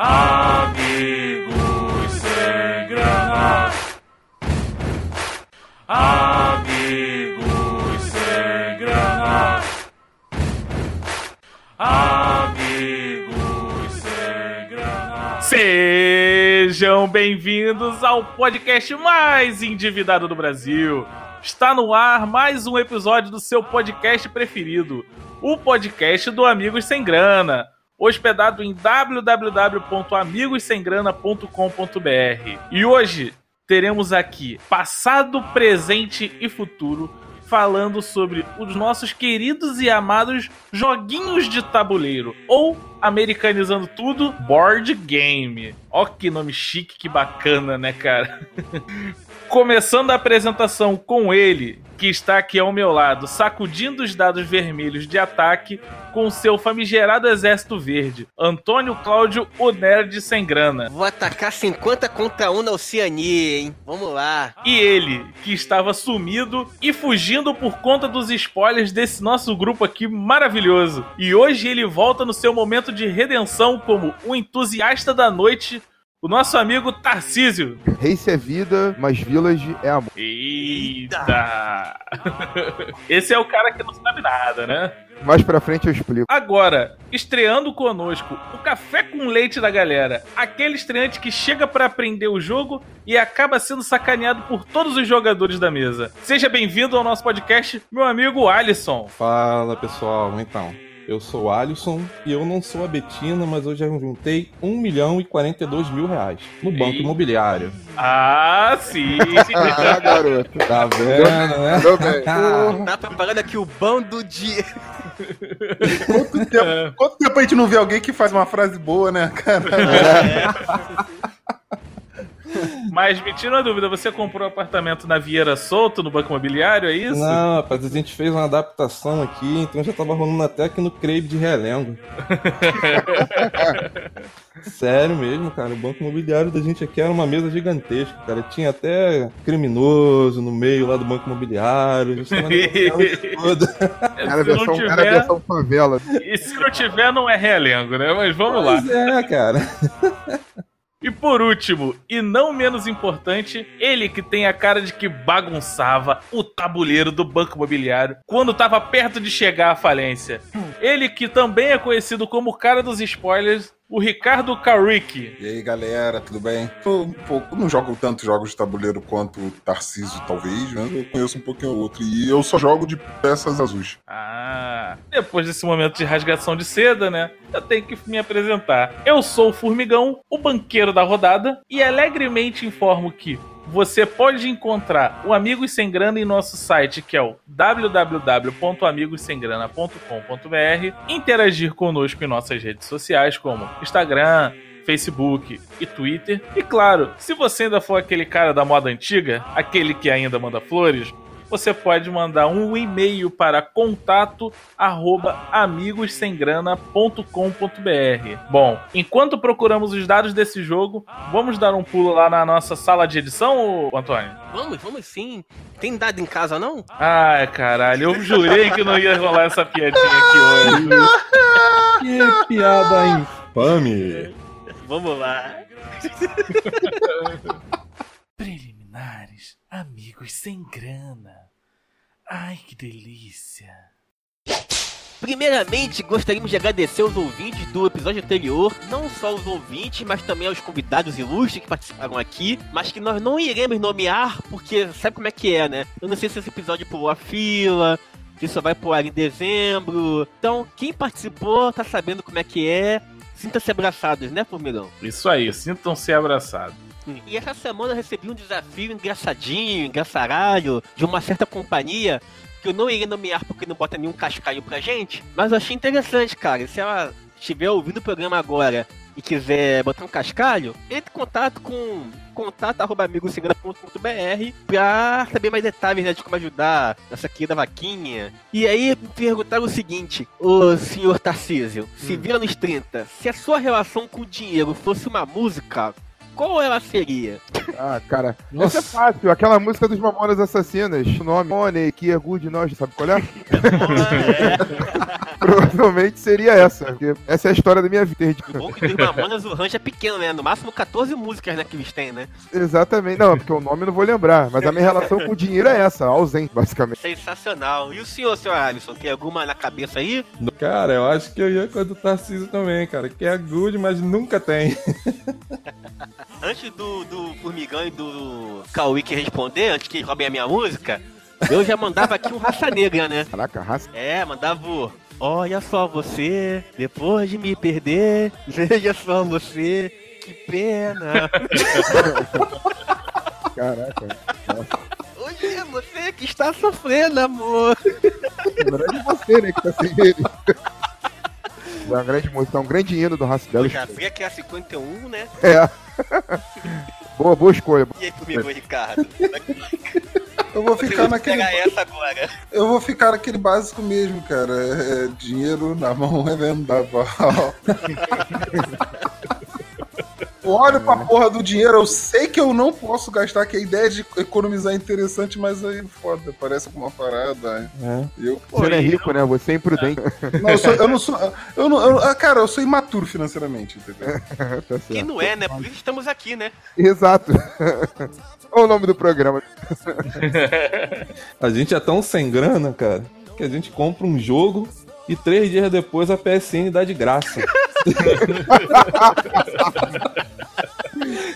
Amigos sem grana. Amigos sem grana. Amigos sem grana. Sejam bem-vindos ao podcast mais endividado do Brasil. Está no ar mais um episódio do seu podcast preferido, o podcast do Amigos Sem Grana, hospedado em www.amigossemgrana.com.br. E hoje teremos aqui passado, presente e futuro falando sobre os nossos queridos e amados joguinhos de tabuleiro, ou americanizando tudo, board game. Ó que nome chique, que bacana, né, cara? Começando a apresentação com ele, que está aqui ao meu lado, sacudindo os dados vermelhos de ataque com seu famigerado exército verde. Antônio Cláudio, o nerd sem grana. Vou atacar 50 contra 1 na Oceania, hein? Vamos lá. E ele, que estava sumido e fugindo por conta dos spoilers desse nosso grupo aqui maravilhoso. E hoje ele volta no seu momento de redenção como o entusiasta da noite, o nosso amigo Tarcísio. Race é vida, mas Village é amor. Eita! Esse é o cara que não sabe nada, né? Mais pra frente eu explico. Agora, estreando conosco, o café com leite da galera. Aquele estreante que chega pra aprender o jogo e acaba sendo sacaneado por todos os jogadores da mesa. Seja bem-vindo ao nosso podcast, meu amigo Alisson. Fala pessoal, então. Eu sou o Alisson e eu não sou a Betina, mas eu já juntei 1 milhão e 42 mil reais no Banco Ei. Imobiliário. Ah, sim! Ah, garoto. Tá vendo, né? Tô bem. Tá preparando aqui o bando de. Quanto tempo, quanto tempo a gente não vê alguém que faz uma frase boa, né, cara? Mas me tira uma dúvida, você comprou um apartamento na Vieira Solto, no Banco Imobiliário, é isso? Não, rapaz, a gente fez uma adaptação aqui, então já tava rolando até aqui no Crave de Realengo. Sério mesmo, cara. O Banco Imobiliário da gente aqui era uma mesa gigantesca, cara. Tinha até criminoso no meio lá do Banco Imobiliário. A gente tava isso tudo. Era versão, era tiver, versão favela. e se não tiver, não é realengo, né? Mas vamos lá. Pois é, cara. E por último, e não menos importante, ele que tem a cara de que bagunçava o tabuleiro do Banco Imobiliário quando estava perto de chegar à falência. Ele que também é conhecido como o cara dos spoilers, o Ricardo Carrick. E aí, galera, tudo bem? Eu, um pouco, não jogo tantos jogos de tabuleiro quanto o Tarcísio, talvez, mas eu conheço um pouquinho o outro. E eu só jogo de peças azuis. Ah, depois desse momento de rasgação de seda, né? Eu tenho que me apresentar. Eu sou o Formigão, o banqueiro da rodada, e alegremente informo que você pode encontrar o Amigos Sem Grana em nosso site, que é o www.amigossemgrana.com.br, interagir conosco em nossas redes sociais, como Instagram, Facebook e Twitter. E claro, se você ainda for aquele cara da moda antiga, aquele que ainda manda flores, você pode mandar um e-mail para contato arroba amigossemgrana.com.br. Bom, enquanto procuramos os dados desse jogo, vamos dar um pulo lá na nossa sala de edição, Antônio? Vamos, vamos sim. Tem dado em casa, não? Ai, caralho, eu jurei que não ia rolar essa piadinha aqui hoje. Que piada infame. Vamos lá. Preliminares, amigos sem grana. Ai, que delícia. Primeiramente, gostaríamos de agradecer os ouvintes do episódio anterior, não só os ouvintes, mas também aos convidados ilustres que participaram aqui, mas que nós não iremos nomear, porque sabe como é que é, né? Eu não sei se esse episódio pulou a fila, se só vai pular em dezembro. Então, quem participou tá sabendo como é que é. Sinta-se abraçados, né, Formigão? Isso aí, sintam-se abraçados. E essa semana eu recebi um desafio engraçadinho, engraçaralho, de uma certa companhia, que eu não iria nomear porque não bota nenhum cascalho pra gente, mas eu achei interessante, cara. Se ela estiver ouvindo o programa agora e quiser botar um cascalho, entre em contato com contato.amigosegunda.br pra saber mais detalhes né, de como ajudar nessa querida vaquinha. E aí perguntaram o seguinte, o senhor Tarcísio, se vira nos 30, se a sua relação com o dinheiro fosse uma música, qual ela seria? Ah, cara. Essa é fácil. Aquela música dos Mamonas Assassinas. O nome. Money, que é good nós, sabe qual é? Provavelmente seria essa, porque essa é a história da minha vida. O bom que dos Mamonas o range é pequeno, né? No máximo 14 músicas, né, que eles têm, né? Exatamente, não, porque o nome eu não vou lembrar, mas a minha relação com o dinheiro é essa, ausente, basicamente. Sensacional. E o senhor, senhor Alisson, tem alguma na cabeça aí? Cara, eu acho que eu ia com a do Tarcísio também, cara. Que é good, mas nunca tem. Antes do, do Formigão e do Kawick responder, antes que eles roubem a minha música, eu já mandava aqui um Raça Negra, né? Caraca, raça. É, mandava o... Olha só você, depois de me perder, veja só você, que pena. Caraca. Olha, você que está sofrendo, amor. Na verdade é você, né, que tá sem ele. É uma grande música, é um grande hino do Raça Eu já fui aqui a 51, né? É. boa, boa escolha. E aí comigo, Ricardo? Eu vou Você ficar naquele. pegar essa agora. Eu vou ficar naquele básico mesmo, cara. É, dinheiro na mão é vendaval. Olho pra porra do dinheiro, eu sei que eu não posso gastar, que a ideia de economizar é interessante, mas aí foda, parece uma parada. É. Eu, Você não é rico, né? Você é imprudente. não, eu, sou- eu não sou. Eu não, eu- ah, cara, eu sou imaturo financeiramente, entendeu? tá não é, né? Por isso estamos aqui, né? Exato. Olha o nome do programa. A gente é tão sem grana, cara, que a gente compra um jogo e três dias depois a PSN dá de graça.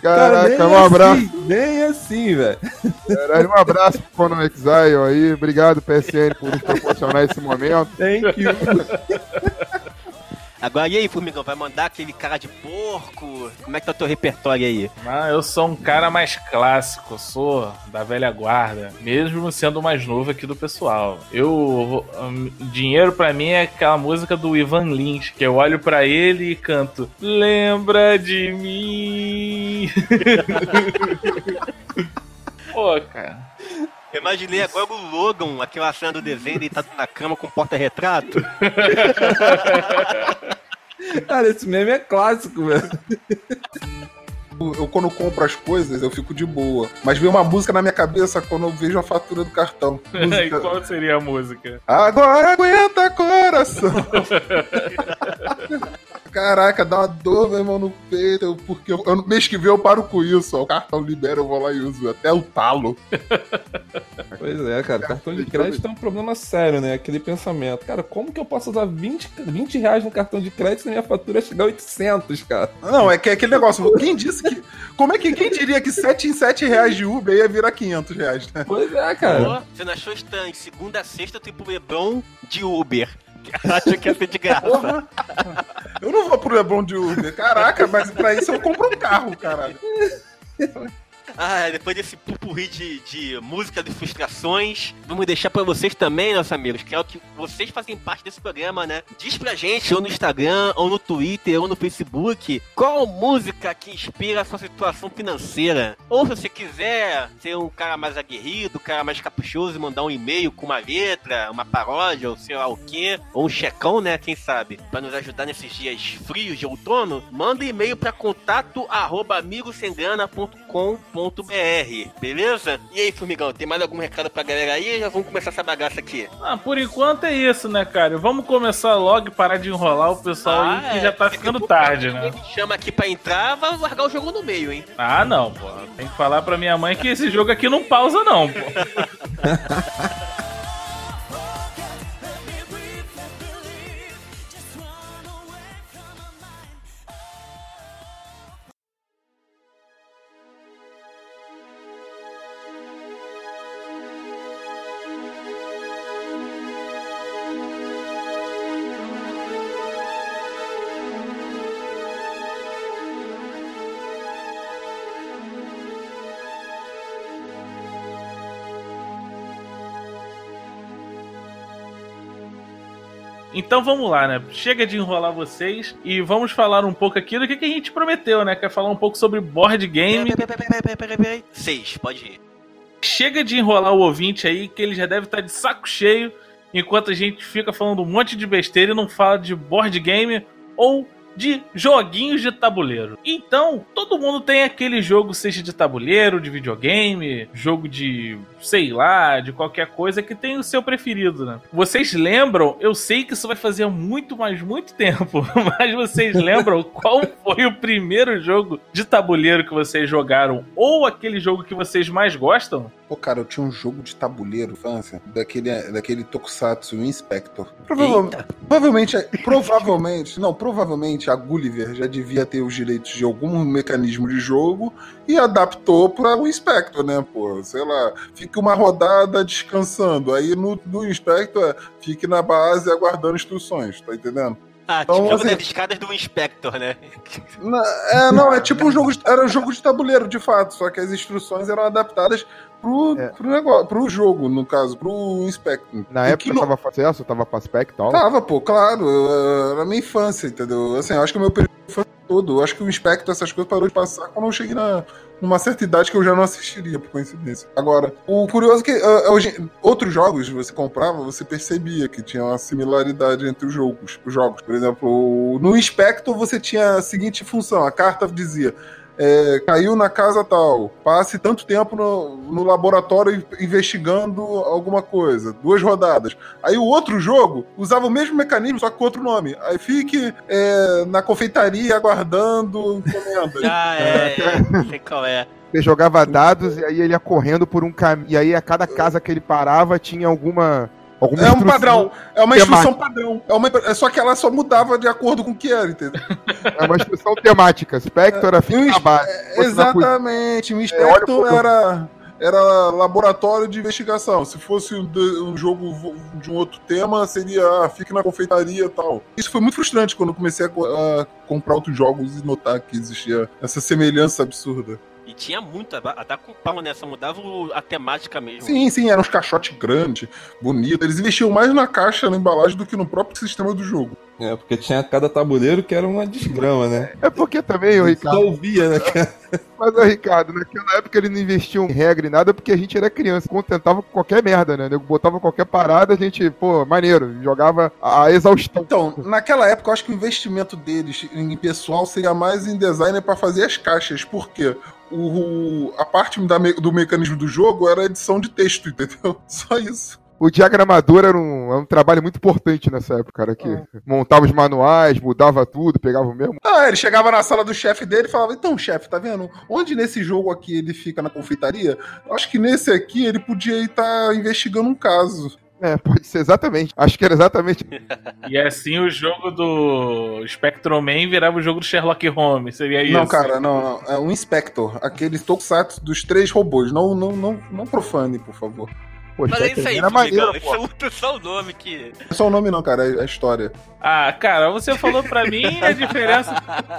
Cara, Caraca, um abraço. Assim, nem assim, velho. Um abraço pro Conan Exile aí. Obrigado, PSN, por nos proporcionar esse momento. Thank you. Agora, e aí, Formigão, vai mandar aquele cara de porco? Como é que tá o teu repertório aí? Ah, eu sou um cara mais clássico, sou da velha guarda, mesmo sendo mais novo aqui do pessoal. Eu hum, dinheiro pra mim é aquela música do Ivan Lins, que eu olho pra ele e canto Lembra de mim. Pô, cara. Eu imaginei agora o Logan, aquela cena do desenho, deitado na cama com porta-retrato. Cara, esse meme é clássico, velho. Eu, quando compro as coisas, eu fico de boa. Mas vem uma música na minha cabeça quando eu vejo a fatura do cartão. E Música, qual seria a música? Agora aguenta coração. Caraca, dá uma dor, meu irmão, no peito. Porque eu, eu- mês que vem eu paro com isso. Ó, o cartão libera, eu vou lá e uso. Até o talo. Pois é, cara. Cartão de crédito é um problema sério, né? Aquele pensamento. Cara, como que eu posso usar 20, 20 reais no cartão de crédito se a minha fatura chegar a 800, cara? Não, é que é aquele negócio. Quem disse que. Como é que quem diria que 7 em 7 reais de Uber ia virar 500 reais, né? Pois é, cara. Pô, você não achou estranho? Segunda a sexta, tipo Lebron de Uber. Acha que ia ser de graça. Porra! Eu não vou pro Leblon de Uber. Caraca, mas pra isso eu compro um carro, caralho. Ah, depois desse pupurri de, de música de frustrações, vamos deixar pra vocês também, nossos amigos, que é o que vocês fazem parte desse programa, né? Diz pra gente, ou no Instagram, ou no Twitter, ou no Facebook, qual música que inspira a sua situação financeira. Ou se você quiser ser um cara mais aguerrido, um cara mais caprichoso mandar um e-mail com uma letra, uma paródia, ou sei lá o quê, ou um checão, né? Quem sabe? Pra nos ajudar nesses dias frios de outono, manda um e-mail pra contato arroba amigosengana.com.br, beleza? E aí, Formigão, tem mais algum recado pra galera aí? Já vamos começar essa bagaça aqui. Ah, por enquanto é isso, né, cara? Vamos começar logo e parar de enrolar o pessoal aí, que é, já tá ficando tarde, né? me chama aqui pra entrar, vai largar o jogo no meio, hein? Ah, não, pô. Tem que falar pra minha mãe que esse jogo aqui não pausa, não, pô. Então vamos lá, né? Chega de enrolar vocês e vamos falar um pouco aqui do que, que a gente prometeu, né? Quer falar um pouco sobre board game. Peraí, peraí, peraí, peraí, peraí, peraí. Seis, pode ir. Chega de enrolar o ouvinte aí, que ele já deve estar de saco cheio, enquanto a gente fica falando um monte de besteira e não fala de board game ou de joguinhos de tabuleiro. Então, todo mundo tem aquele jogo, seja de tabuleiro, de videogame, jogo de, sei lá, de qualquer coisa que tem o seu preferido, né? Vocês lembram? Eu sei que isso vai fazer muito, mas muito tempo, mas vocês lembram qual foi o primeiro jogo de tabuleiro que vocês jogaram ou aquele jogo que vocês mais gostam? Pô, cara, eu tinha um jogo de tabuleiro, infância, daquele, daquele Tokusatsu Inspector. Provavelmente, provavelmente, provavelmente, não, provavelmente a Gulliver já devia ter os direitos de algum mecanismo de jogo e adaptou para o Inspector, né, pô? Sei lá, fica uma rodada descansando, aí no, no Inspector fique na base aguardando instruções, tá entendendo? Ah, Então, tipo jogo assim- das escadas do Inspector, né? Na- é, não, é tipo um jogo, de- era um jogo de tabuleiro, de fato, só que as instruções eram adaptadas pro, É. pro negócio, pro jogo, no caso, pro Inspector. Na E época que não- tava acesso, tava e tal. Tava, pô, claro. eu- Era minha infância, entendeu? Assim, eu acho que o meu período infância todo. Eu acho que o Inspector, essas coisas, parou de passar quando eu cheguei na, numa certa idade que eu já não assistiria, por coincidência. Agora, o curioso é que ah, hoje, outros jogos você comprava, você percebia que tinha uma similaridade entre os jogos. Os jogos. Por exemplo, no Inspector você tinha a seguinte função: a carta dizia. É, caiu na casa tal, passe tanto tempo no, no laboratório investigando alguma coisa, duas rodadas. Aí o outro jogo usava o mesmo mecanismo, só que com outro nome. Aí fique é, na confeitaria aguardando encomenda. Ah, é, é. Sei qual é. Você jogava dados e aí ele ia correndo por um caminho. E aí a cada casa que ele parava tinha alguma. Alguma É um padrão, é uma temática. instrução padrão. É uma, é só que ela só mudava de acordo com o que era, entendeu? É uma instrução temática. Spectre era fica E o na ins- base. Fosse na Exatamente. O olha Inspector um pouco- era, era laboratório de investigação. Se fosse um, jogo de um outro tema, seria ah, fique na confeitaria e tal. Isso foi muito frustrante quando eu comecei a, a comprar outros jogos e notar que existia essa semelhança absurda. E tinha muito, até com pau nessa, mudava o- a temática mesmo. Sim, sim, eram uns caixotes grandes, bonitos. Eles investiam mais na caixa, na embalagem, do que no próprio sistema do jogo. É, porque tinha cada tabuleiro que era uma desgrama, né? É porque também, ô Só Ricardo. ouvia, né? Mas, ô Ricardo, naquela época ele não investia em regra em nada porque a gente era criança. Contentava com qualquer merda, né? Botava qualquer parada, a gente, pô, maneiro. Jogava a exaustão. Então, naquela época, eu acho que o investimento deles em pessoal seria mais em designer para fazer as caixas, porque o, a parte me- do mecanismo do jogo era a edição de texto, entendeu? Só isso. O diagramador era um, era um trabalho muito importante nessa época, cara. Que montava os manuais, mudava tudo, pegava o mesmo. Ah, ele chegava na sala do chefe dele e falava: Então, chefe, tá vendo? Onde nesse jogo aqui ele fica na confeitaria? Acho que nesse aqui ele podia estar investigando um caso. É, pode ser exatamente. Acho que era exatamente. E assim o jogo do Spectrum Man virava o jogo do Sherlock Holmes. Seria isso? Não, cara, não, não. É um Inspector, aquele Tokusatsu dos três robôs. Não, não, não, não profane, por favor. Pô, Mas é Spectre isso aí, era maneiro, pô. Isso é só o nome que. Não é só o nome, não, cara, é a história. Ah, cara, você falou pra mim a diferença.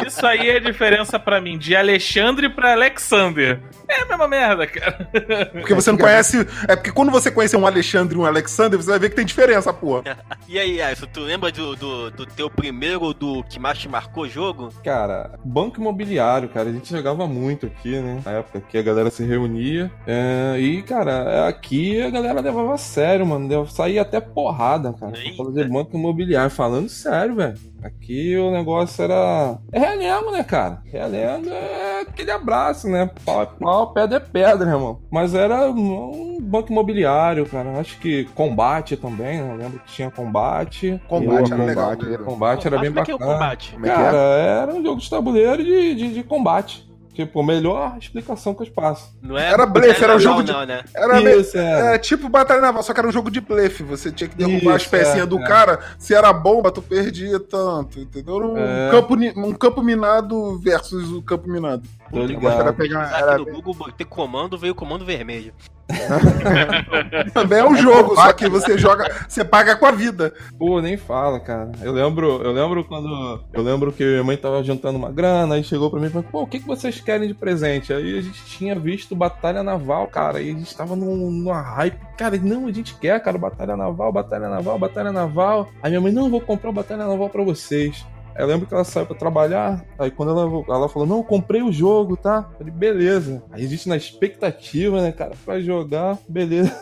Isso aí é a diferença pra mim de Alexandre pra Alexander. É a mesma merda, cara. Porque você não conhece. É porque quando você conhecer um Alexandre e um Alexander, você vai ver que tem diferença, porra. E aí, Alisson, tu lembra do, do, do teu primeiro, do que mais te marcou o jogo? Cara, banco imobiliário, cara, a gente jogava muito aqui, né? Na época que a galera se reunia. É, e, cara, aqui a galera levava a sério, mano. Deu- Saía até porrada, cara. Eita. Pra fazer banco imobiliário. Falando sério, velho. Aqui o negócio era. É realengo, né, cara? Realengo é aquele abraço, né? Pau é pau, pedra é pedra, irmão. Mas era um banco imobiliário, cara. Acho que combate também, né? Eu lembro que tinha combate. Combate era legal. combate, né? era- Combate era bem Como é que é o bacana. combate? É que Cara, era um jogo de tabuleiro de, de, de combate. Tipo, melhor explicação que eu te passo. Não é Era blefe, era um jogo de- Não, né? Era meio- Isso, é. É tipo Batalha Naval, só que era um jogo de blefe. Você tinha que derrubar Isso, as pecinhas é, do é. cara. Se era bomba, tu perdia tanto, entendeu? Um, É. campo, um campo minado versus o campo minado. Tô ligado. Era pegar. Era, no Google botei comando, veio o comando vermelho. Também é um jogo, só que você joga, você paga com a vida. Pô, nem fala, cara. Eu lembro, eu lembro quando. Eu lembro que minha mãe tava juntando uma grana, aí chegou pra mim e falou, pô, o que, que vocês querem de presente? Aí a gente tinha visto Batalha Naval, cara, e a gente tava num- numa hype. Cara, não, a gente quer, cara, Batalha Naval, Batalha Naval, Batalha Naval. Aí minha mãe, não, eu vou comprar o Batalha Naval pra vocês. Eu lembro que ela saiu pra trabalhar, aí quando ela, ela falou, não, comprei o jogo, tá? Eu falei, beleza. Aí a gente na expectativa, né, cara, pra jogar, beleza.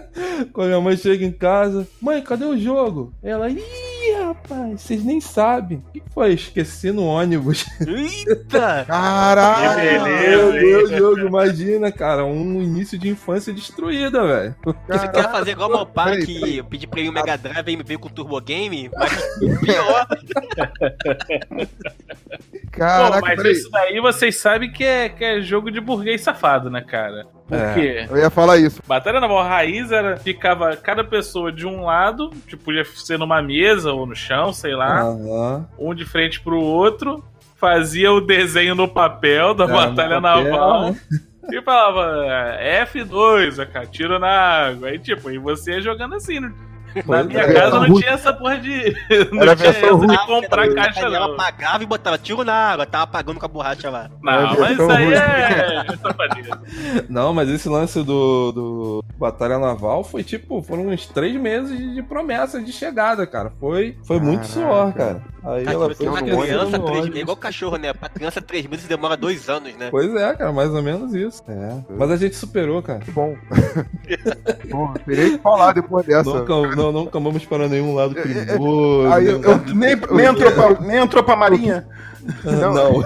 quando minha mãe chega em casa, mãe, cadê o jogo? Ela, ih, rapaz, vocês nem sabem. O que foi? Esqueci no ônibus. Eita! Caralho! Que beleza. Meu Deus? Diogo, imagina, cara, um início de infância destruída, velho. Você quer fazer igual meu pai, Peraí, que eu pedi pra ele um Mega Drive e me veio com Turbo Game? Mas pior. Caraca, Pô, mas peraí. isso daí vocês sabem que é, que é jogo de burguês safado, né, cara? Porque Eu ia falar isso. Batalha Naval Raiz era, ficava cada pessoa de um lado, tipo, podia ser numa mesa ou no chão, sei lá, Aham. um de frente pro outro, fazia o desenho no papel da É, Batalha papel, Naval. né? E falava F2, cara, tiro na água. Aí, tipo, e você ia jogando assim. Na minha é. casa não tinha essa porra de. Não Era tinha essa de ruim. comprar caixa, Ela não. apagava e botava tiro na água, tava apagando com a borracha lá. Não, mas isso aí é. Não, mas esse lance do, do Batalha Naval foi tipo, foram uns três meses de, de promessa de chegada, cara. Foi, foi muito suor, cara. Aí Cara, ela tipo, foi uma no criança, três, é igual cachorro, né? Pra criança, três meses demora dois anos, né? Pois é, cara, mais ou menos isso. É. Mas a gente superou, cara. Que bom. bom, teria que falar depois dessa. Nunca, não, nunca vamos para nenhum lado perigoso. Aí eu- nenhum- Nem, nem, entrou pra, nem entrou pra marinha. não. não.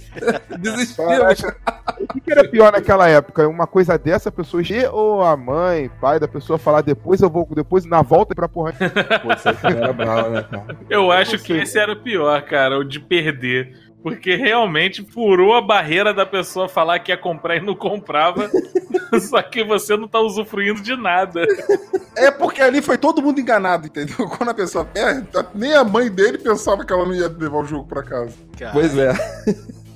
Desistimos. Caraca. O que, que era pior naquela época? Uma coisa dessa, a pessoa che- ou a mãe, pai da pessoa falar depois eu vou, depois na volta pra porra. Pô, isso aí também era bravo, né, cara? Eu acho que esse era o pior, cara, o de perder. Porque realmente furou a barreira da pessoa falar que ia comprar e não comprava. só que você não tá usufruindo de nada. É porque ali foi todo mundo enganado, entendeu? Quando a pessoa perde, nem a mãe dele pensava que ela não ia levar o jogo pra casa. Cara. Pois é.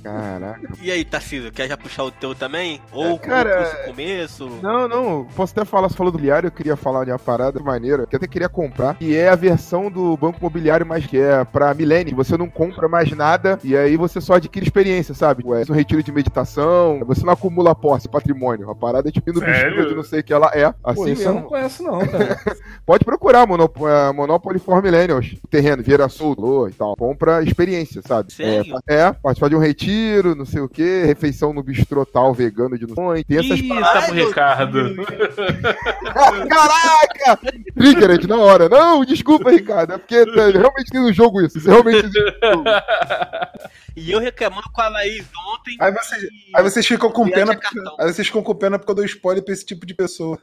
Caraca. E aí, Tarcísio, quer já puxar o teu também? Ou Cara, o começo? Não, não, posso até falar, você falou do mobiliário, eu queria falar de uma parada maneira, que eu até queria comprar, que é a versão do banco imobiliário, mas que é pra milênio, você não compra mais nada, e aí você só adquire experiência, sabe? É um retiro de meditação, você não acumula posse, patrimônio, a parada é tipo indo de não sei o que ela é, Pô, assim isso eu não conheço, não, cara. Pode procurar Monop é, Monopoly for Millennials, terreno, Vieira Sul, e tal, compra experiência, sabe? Sério? É, é, participar de um retiro, não sei o que, refeição no bistrô tal, vegano de não sei, tem essas Ih, paradas. tá Ricardo. Caraca! Triggered na hora. Não, desculpa, Ricardo. É porque tá, realmente tem no jogo isso. Isso realmente jogo. E eu reclamando com a Laís ontem. Aí, você, que- aí vocês ficam com pena. cartão. Aí vocês ficam com pena porque eu dou spoiler pra esse tipo de pessoa.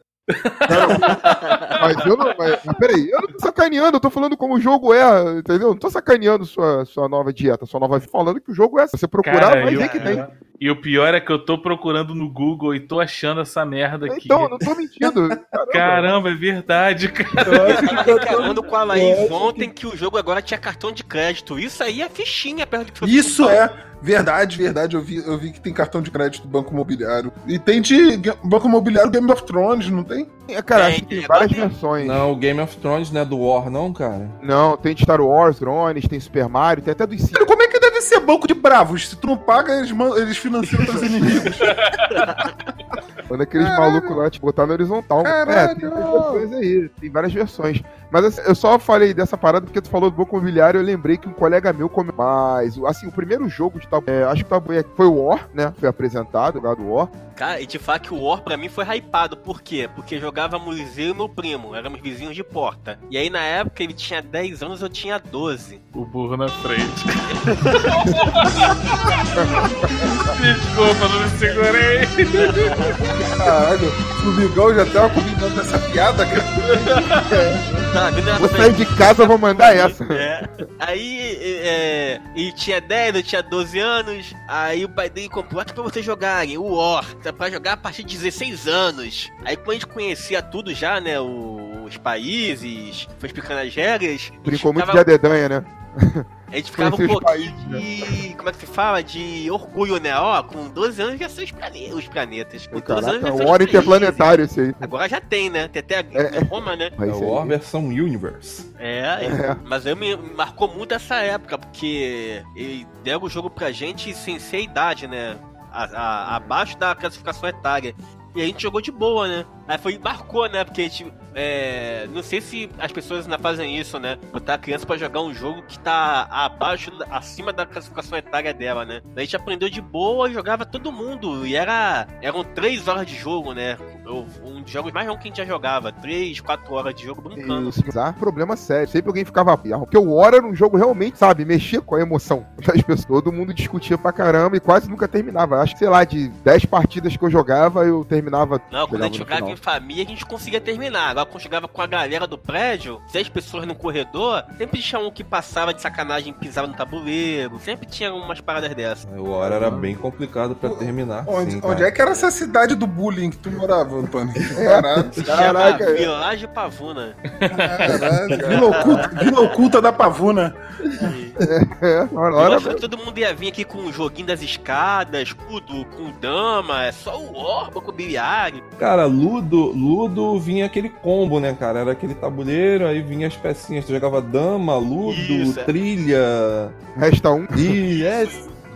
Mas eu não. Mas, mas peraí, eu não tô sacaneando, eu tô falando como o jogo é, entendeu? Não tô sacaneando sua, sua nova dieta, sua nova. falando que o jogo é. Se você procurar, Cara, vai e ver o, que tem. E o pior é que eu tô procurando no Google e tô achando essa merda aqui. Então, eu não tô mentindo. Caramba. Caramba, é verdade, cara. Eu tava reclamando com a Laís ontem que o jogo agora tinha cartão de crédito. Isso aí é fichinha perto do que você Isso é verdade, verdade. Eu vi, eu vi que tem cartão de crédito do Banco Imobiliário. E tem de Banco Imobiliário Game of Thrones, não tem? É, Cara, Tem, acho que tem várias tem. versões. Não, o Game of Thrones não é do War, não, cara. Não, tem de Star Wars, drones, tem Super Mario, tem até dos cinco. Como é que deve ser banco de bravos? Se tu não paga, eles, eles financiam teus inimigos. Quando aqueles Caralho. malucos lá te botar na horizontal. Caralho. É, tem várias versões aí, tem várias versões. Mas assim, eu só falei dessa parada porque tu falou do Banco Imobiliário, eu lembrei que um colega meu come Mas, assim, o primeiro jogo de tabu, é, acho que o tabu foi o War, né? Foi apresentado, lá do War. Cara, e te falar que o War pra mim foi hypado. Por quê? Porque jogávamos eu e meu primo, éramos vizinhos de porta. E aí na época ele tinha 10 anos, eu tinha 12. O burro na frente. Desculpa, não me segurei. Caralho, o Migão já tava combinando essa piada, cara. Tá, ela Vou pra sair de casa, vou mandar essa. É. Aí, é, ele tinha 10, eu tinha 12 anos. Aí o pai dele comprou outro pra vocês jogarem, o War. Tá pra jogar a partir de 16 anos. Aí quando a gente conhecia tudo já, né? o- os países, foi explicando as regras. Brincou muito de ficava- adedanha, né? A gente ficava um pouquinho países, de. Como é que se fala? De orgulho, né? Ó, com 12 anos já são os, plane... os planetas. Com 12 anos Caraca, já um são War interplanetário esse aí. Agora já tem, né? Tem até a É, é. Roma, né? Mas É o War versão Universe. É, É. mas eu me me marcou muito essa época, porque ele deram o jogo pra gente sem ser a idade, né? A- a- abaixo da classificação etária. E a gente jogou de boa, né? Aí foi, marcou, né? Porque a gente, é, não sei se as pessoas ainda fazem isso, né? Botar a criança pra jogar um jogo que tá abaixo, acima da classificação etária dela, né? A gente aprendeu de boa e jogava todo mundo. E era, eram três horas de jogo, né? Eu- Um dos jogos mais longos que a gente já jogava. Três, quatro horas de jogo brincando. Isso, problema sério. Sempre alguém ficava. Porque o War era um jogo realmente, sabe, mexia com a emoção das pessoas. Todo mundo discutia pra caramba e quase nunca terminava. Acho que, sei lá, de 10 partidas que eu jogava, eu terminava. Não, quando a gente jogava em família, a gente conseguia terminar. Agora, quando chegava com a galera do prédio, seis pessoas no corredor, sempre tinha um que passava de sacanagem e pisava no tabuleiro. Sempre tinha umas paradas dessas. O War era bem complicado pra terminar. Onde, sim, onde é que era essa cidade do bullying que tu morava, Antônio? Caralho. Caraca, Chama Vilagem Pavuna. Vila Oculta, Vila Oculta da Pavuna. é, hora. que todo mundo ia vir aqui com o joguinho das escadas, escudo, com dama, é só o orba com o biliário. Cara, Ludo, Ludo vinha aquele combo, né, cara? Era aquele tabuleiro, aí vinha as pecinhas. Tu jogava dama, Ludo, Isso, é. trilha. Resta um. E é.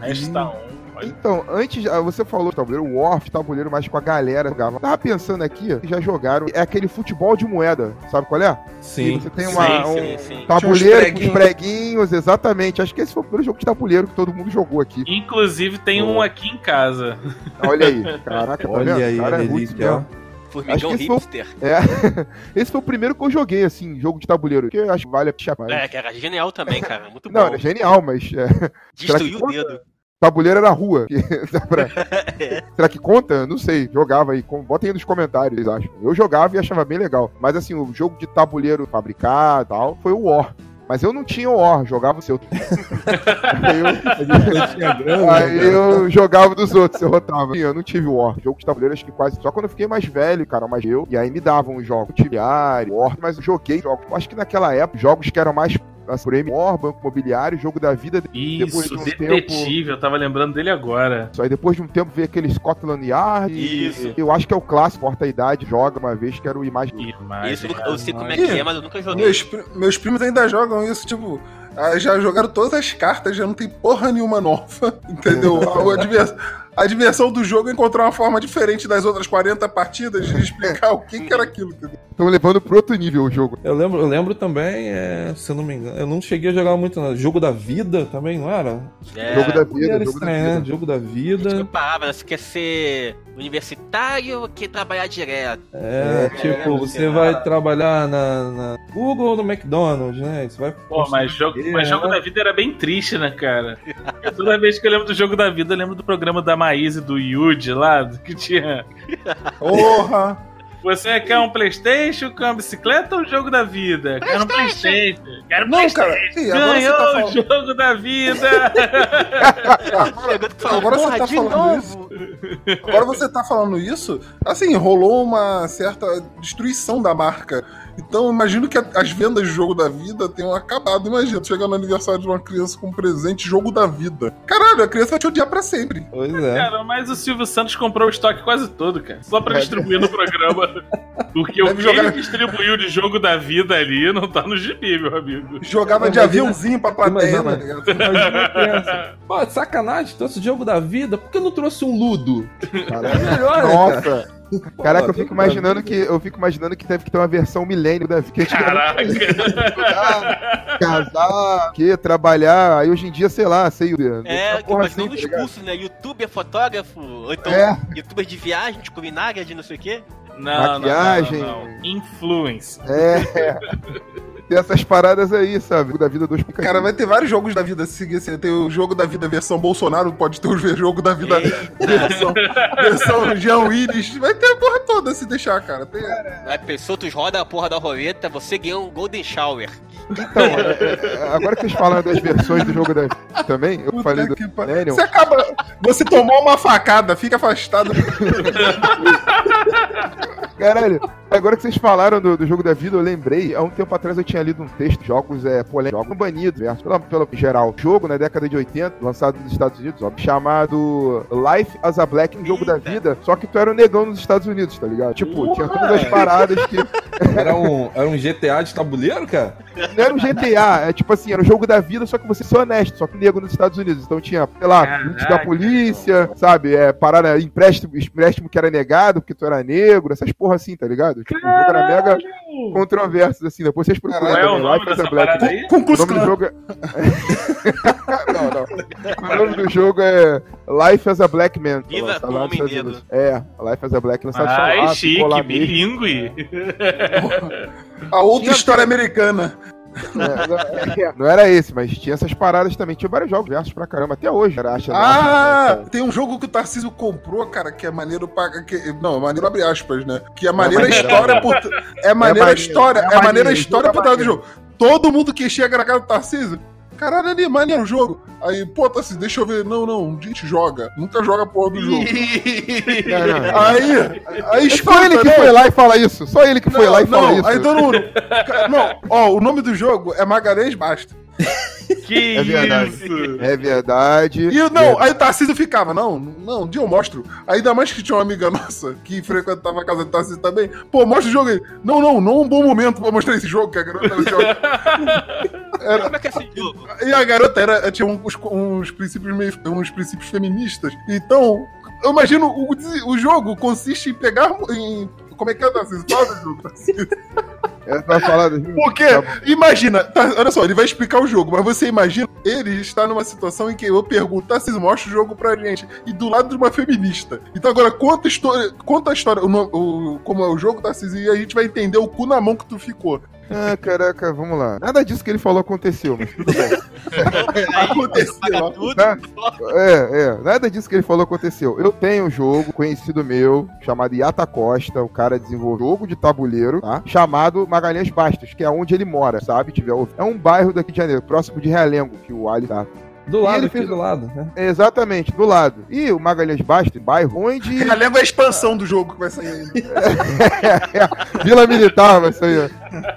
Resta um. Então, antes, ah, você falou tabuleiro, o Warf, tabuleiro mais com a galera jogava. Tava pensando aqui, já jogaram, é aquele futebol de moeda, sabe qual é? E Sim. você tem Sim, uma, um sim, sim. tabuleiro com Tinha os preguinhos, exatamente. Acho que esse foi o primeiro jogo de tabuleiro que todo mundo jogou aqui. Inclusive tem um Boa. aqui em casa. Olha aí, caraca, tá Olha vendo? aí, Cara, é muito ó. Formigão Acho que esse foi o- hipster. É, esse foi o primeiro que eu joguei, assim, jogo de tabuleiro, que eu acho que vale a chapar. É, que era genial também, cara. Muito Não, bom. era genial, mas é, Destruiu o dedo. tabuleiro era rua. pra- Será que conta? Não sei. Jogava aí. com- Botem aí nos comentários, vocês acham. Eu jogava e achava bem legal. Mas assim, o jogo de tabuleiro fabricado e tal foi o War. Mas eu não tinha o War, jogava o seu. aí eu, aí eu jogava dos outros, eu rotava. Eu não tive o War. Jogo de tabuleiro, acho que quase. Só quando eu fiquei mais velho, cara, mais eu. E aí me davam os jogos Tiliário, War, mas eu joguei jogos. Acho que naquela época, jogos que eram mais por M, War, Banco Imobiliário, jogo da vida. Depois Isso, de um detetive, eu tava lembrando dele agora. Só aí depois de um tempo veio aquele Scotland Yard. e Isso. Eu acho que é o clássico, porta idade, joga uma vez, que era o imagem. Imagem. Isso eu sei como é que é, mas eu nunca joguei. Meus, meus primos ainda jogam isso, tipo. ah, Já jogaram todas as cartas, já não tem porra nenhuma nova, entendeu? A, a divers- a diversão do jogo é encontrar uma forma diferente das outras 40 partidas de explicar o que, que era aquilo, entendeu? Estão levando pro outro nível o jogo. Eu lembro, eu lembro também, é, se eu não me engano, eu não cheguei a jogar muito. Não. Jogo da vida também, não era? É, jogo da Era vida, jogo da estranho, né? vida. Jogo da vida. né? Você quer ser universitário ou quer trabalhar direto? É, É, tipo, é, você é. vai trabalhar na, na Google ou no McDonald's, né? Você vai. Pô, mas jogo, mas jogo da vida era bem triste, né, cara? Toda vez que eu lembro do jogo da vida, eu lembro do programa da Maísa e do Yuji lá, que tinha. Porra! Você quer um Playstation, quer uma bicicleta ou um jogo da vida? Quero um Playstation. Quero um Não, Playstation. cara, sim, Ganhou tá o falando. jogo da vida! Agora você tá de falando novo? Agora você tá falando isso, assim, rolou uma certa destruição da marca. Então, eu imagino que as vendas de jogo da vida tenham acabado. Imagina, tu chegar no aniversário de uma criança com um presente jogo da vida. Caralho, a criança vai te odiar pra sempre. Pois é. Cara, mas o Silvio Santos comprou o estoque quase todo, cara. Só pra distribuir no programa. Porque o Deve que jogar- ele distribuiu de jogo da vida ali não tá no gibi, meu amigo. Jogava de aviãozinho pra plateia, Imagina- tá ligado? Imagina a criança. Pô, de sacanagem, trouxe o jogo da vida. Por que não trouxe um Ludo? Caraca. Melhor, né, cara? Caraca, eu fico imaginando que eu fico imaginando que teve que ter uma versão milênio da vida. Que Caraca. estudar, casar, que trabalhar. Aí hoje em dia, sei lá, sei. É, essa porra assim, nos tá ligado? cursos, né? Youtuber, fotógrafo, ou então É. youtuber de viagem, de culinária, de não sei o quê. Não, Maquiagem. Não, não, não. Influence. É. Tem essas paradas aí, sabe? Da vida dos picadinhos. Cara, vai ter vários jogos da vida assim, assim. Tem o jogo da vida versão Bolsonaro, pode ter o jogo da vida Eita. versão, versão Jean Willis. Vai ter a porra toda se deixar, cara. Tem- pensou, tu roda a porra da roleta, você ganhou um Golden Shower. Então, é, agora que vocês falaram das versões do jogo da vida também, eu Puta falei do pa-. Você acaba. Você tomou uma facada, fica afastado. Caralho, agora que vocês falaram do, do jogo da vida, eu lembrei, há um tempo atrás eu tinha lido um texto, jogos é, polêmicos, jogos banidos, verso, pela, pela geral. Jogo na década de 80, lançado nos Estados Unidos, ó, chamado Life as a Black, um jogo da Eita. vida, só que tu era um negão nos Estados Unidos, tá ligado? Tipo, tinha todas as paradas que. Era um, era um GTA de tabuleiro, cara? Não era um GTA, é tipo assim, era um jogo da vida, só que você ser honesto, só que negro nos Estados Unidos. Então tinha, sei lá, índice da polícia, sabe? É, parada, empréstimo, empréstimo que era negado porque tu era negro, essas porra assim, tá ligado? Ligado? Tipo, o jogo era mega controverso, assim. Depois vocês procuram Qual é o também, nome Life as dessa a Black parada Man. aí? Com O nome do jogo é. não, não. O nome do jogo é Life as a Black Man. Lançado como lá homem. Unidos. É, Life as a Black só Ai, chique, mesmo. bilíngue. A outra Tinha- história americana. É, não, é, não era esse, mas tinha essas paradas também. Tinha vários jogos versos pra caramba, até hoje. Era acha Ah, tem um jogo que o Tarcísio comprou, cara, que é maneiro pra. Que, não, maneiro abre aspas, né? Que é maneira a maneiro, história por. É maneira maneiro, história, é é maneira história por é trás do jogo. Todo mundo que chega na casa do Tarcísio. Caralho, ali, maneiro o jogo. Aí, pô, Tarcísio, deixa eu ver. Não, não, a gente joga. Nunca joga a porra do jogo. Aí, aí É só ele que né? foi lá e fala isso. Só ele que foi lá e fala não, isso. aí todo mundo. Ca- Não, ó, o nome do jogo é Magalhães Basta. Que É verdade. isso? É verdade. E eu- não, aí o Tarcísio ficava, não, não, um dia eu mostro. Ainda mais que tinha uma amiga nossa que frequentava a casa do Tarcísio também. Pô, mostra o jogo aí. Não, não, não é um bom momento pra mostrar esse jogo que a garota joga. Como é que é esse jogo? E a garota era, tinha uns, uns, princípios meio, uns princípios feministas. Então, eu imagino o, o jogo consiste em pegar. Em, como é que é, Tarcísio? Fala do jogo, Tarcísio. É pra falar do Porque, Tá imagina, tá, olha só, ele vai explicar o jogo, mas você imagina, ele está numa situação em que eu pergunto, Tarcísio, mostra o jogo pra gente, e do lado de uma feminista. Então agora, conta a história, conta a história, o, o- como é o jogo, Tarcísio, e a gente vai entender o cu na mão que tu ficou. Ah, caraca, vamos lá. Nada disso que ele falou aconteceu, mas tudo bem. Aconteceu, tudo. Tá? É, é, nada disso que ele falou aconteceu. Eu tenho um jogo conhecido meu, chamado Yata Costa, o cara desenvolveu um jogo de tabuleiro, tá? Chamado Magalhães Bastos, que é onde ele mora, sabe? Tiver. É um bairro daqui de Janeiro, próximo de Realengo, que o Ali tá. Do lado ele aqui, fez- do lado, né? É, exatamente, do lado. E o Magalhães Bastos, bairro onde. A légua é a expansão do jogo que vai sair ainda. Vila Militar vai ser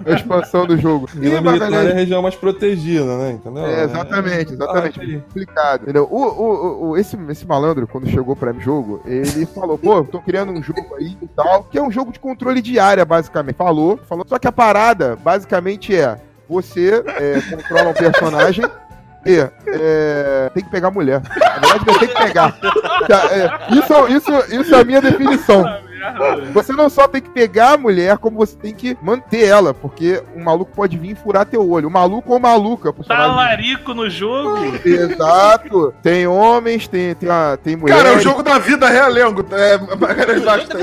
a expansão do jogo. Vila e Militar é a região mais protegida, né? Entendeu? É, exatamente, exatamente. Ah. Complicado. Entendeu? O, o, o- esse, esse malandro, quando chegou pra mim jogo, ele falou, pô, eu tô criando um jogo aí e tal, que é um jogo de controle de área, basicamente. Falou, falou. Só que a parada, basicamente, é você é, controla um personagem. E é, tem que pegar mulher. Na verdade, tem que pegar. É, isso, isso, isso é a minha definição. Você não só tem que pegar a mulher, como você tem que manter ela, porque um maluco pode vir e furar teu olho. O maluco ou maluca. Talarico no jogo? Exato. Tem homens, tem, tem, a, tem mulheres. Cara, é o jogo da vida realengo. É, Magalhães Basta.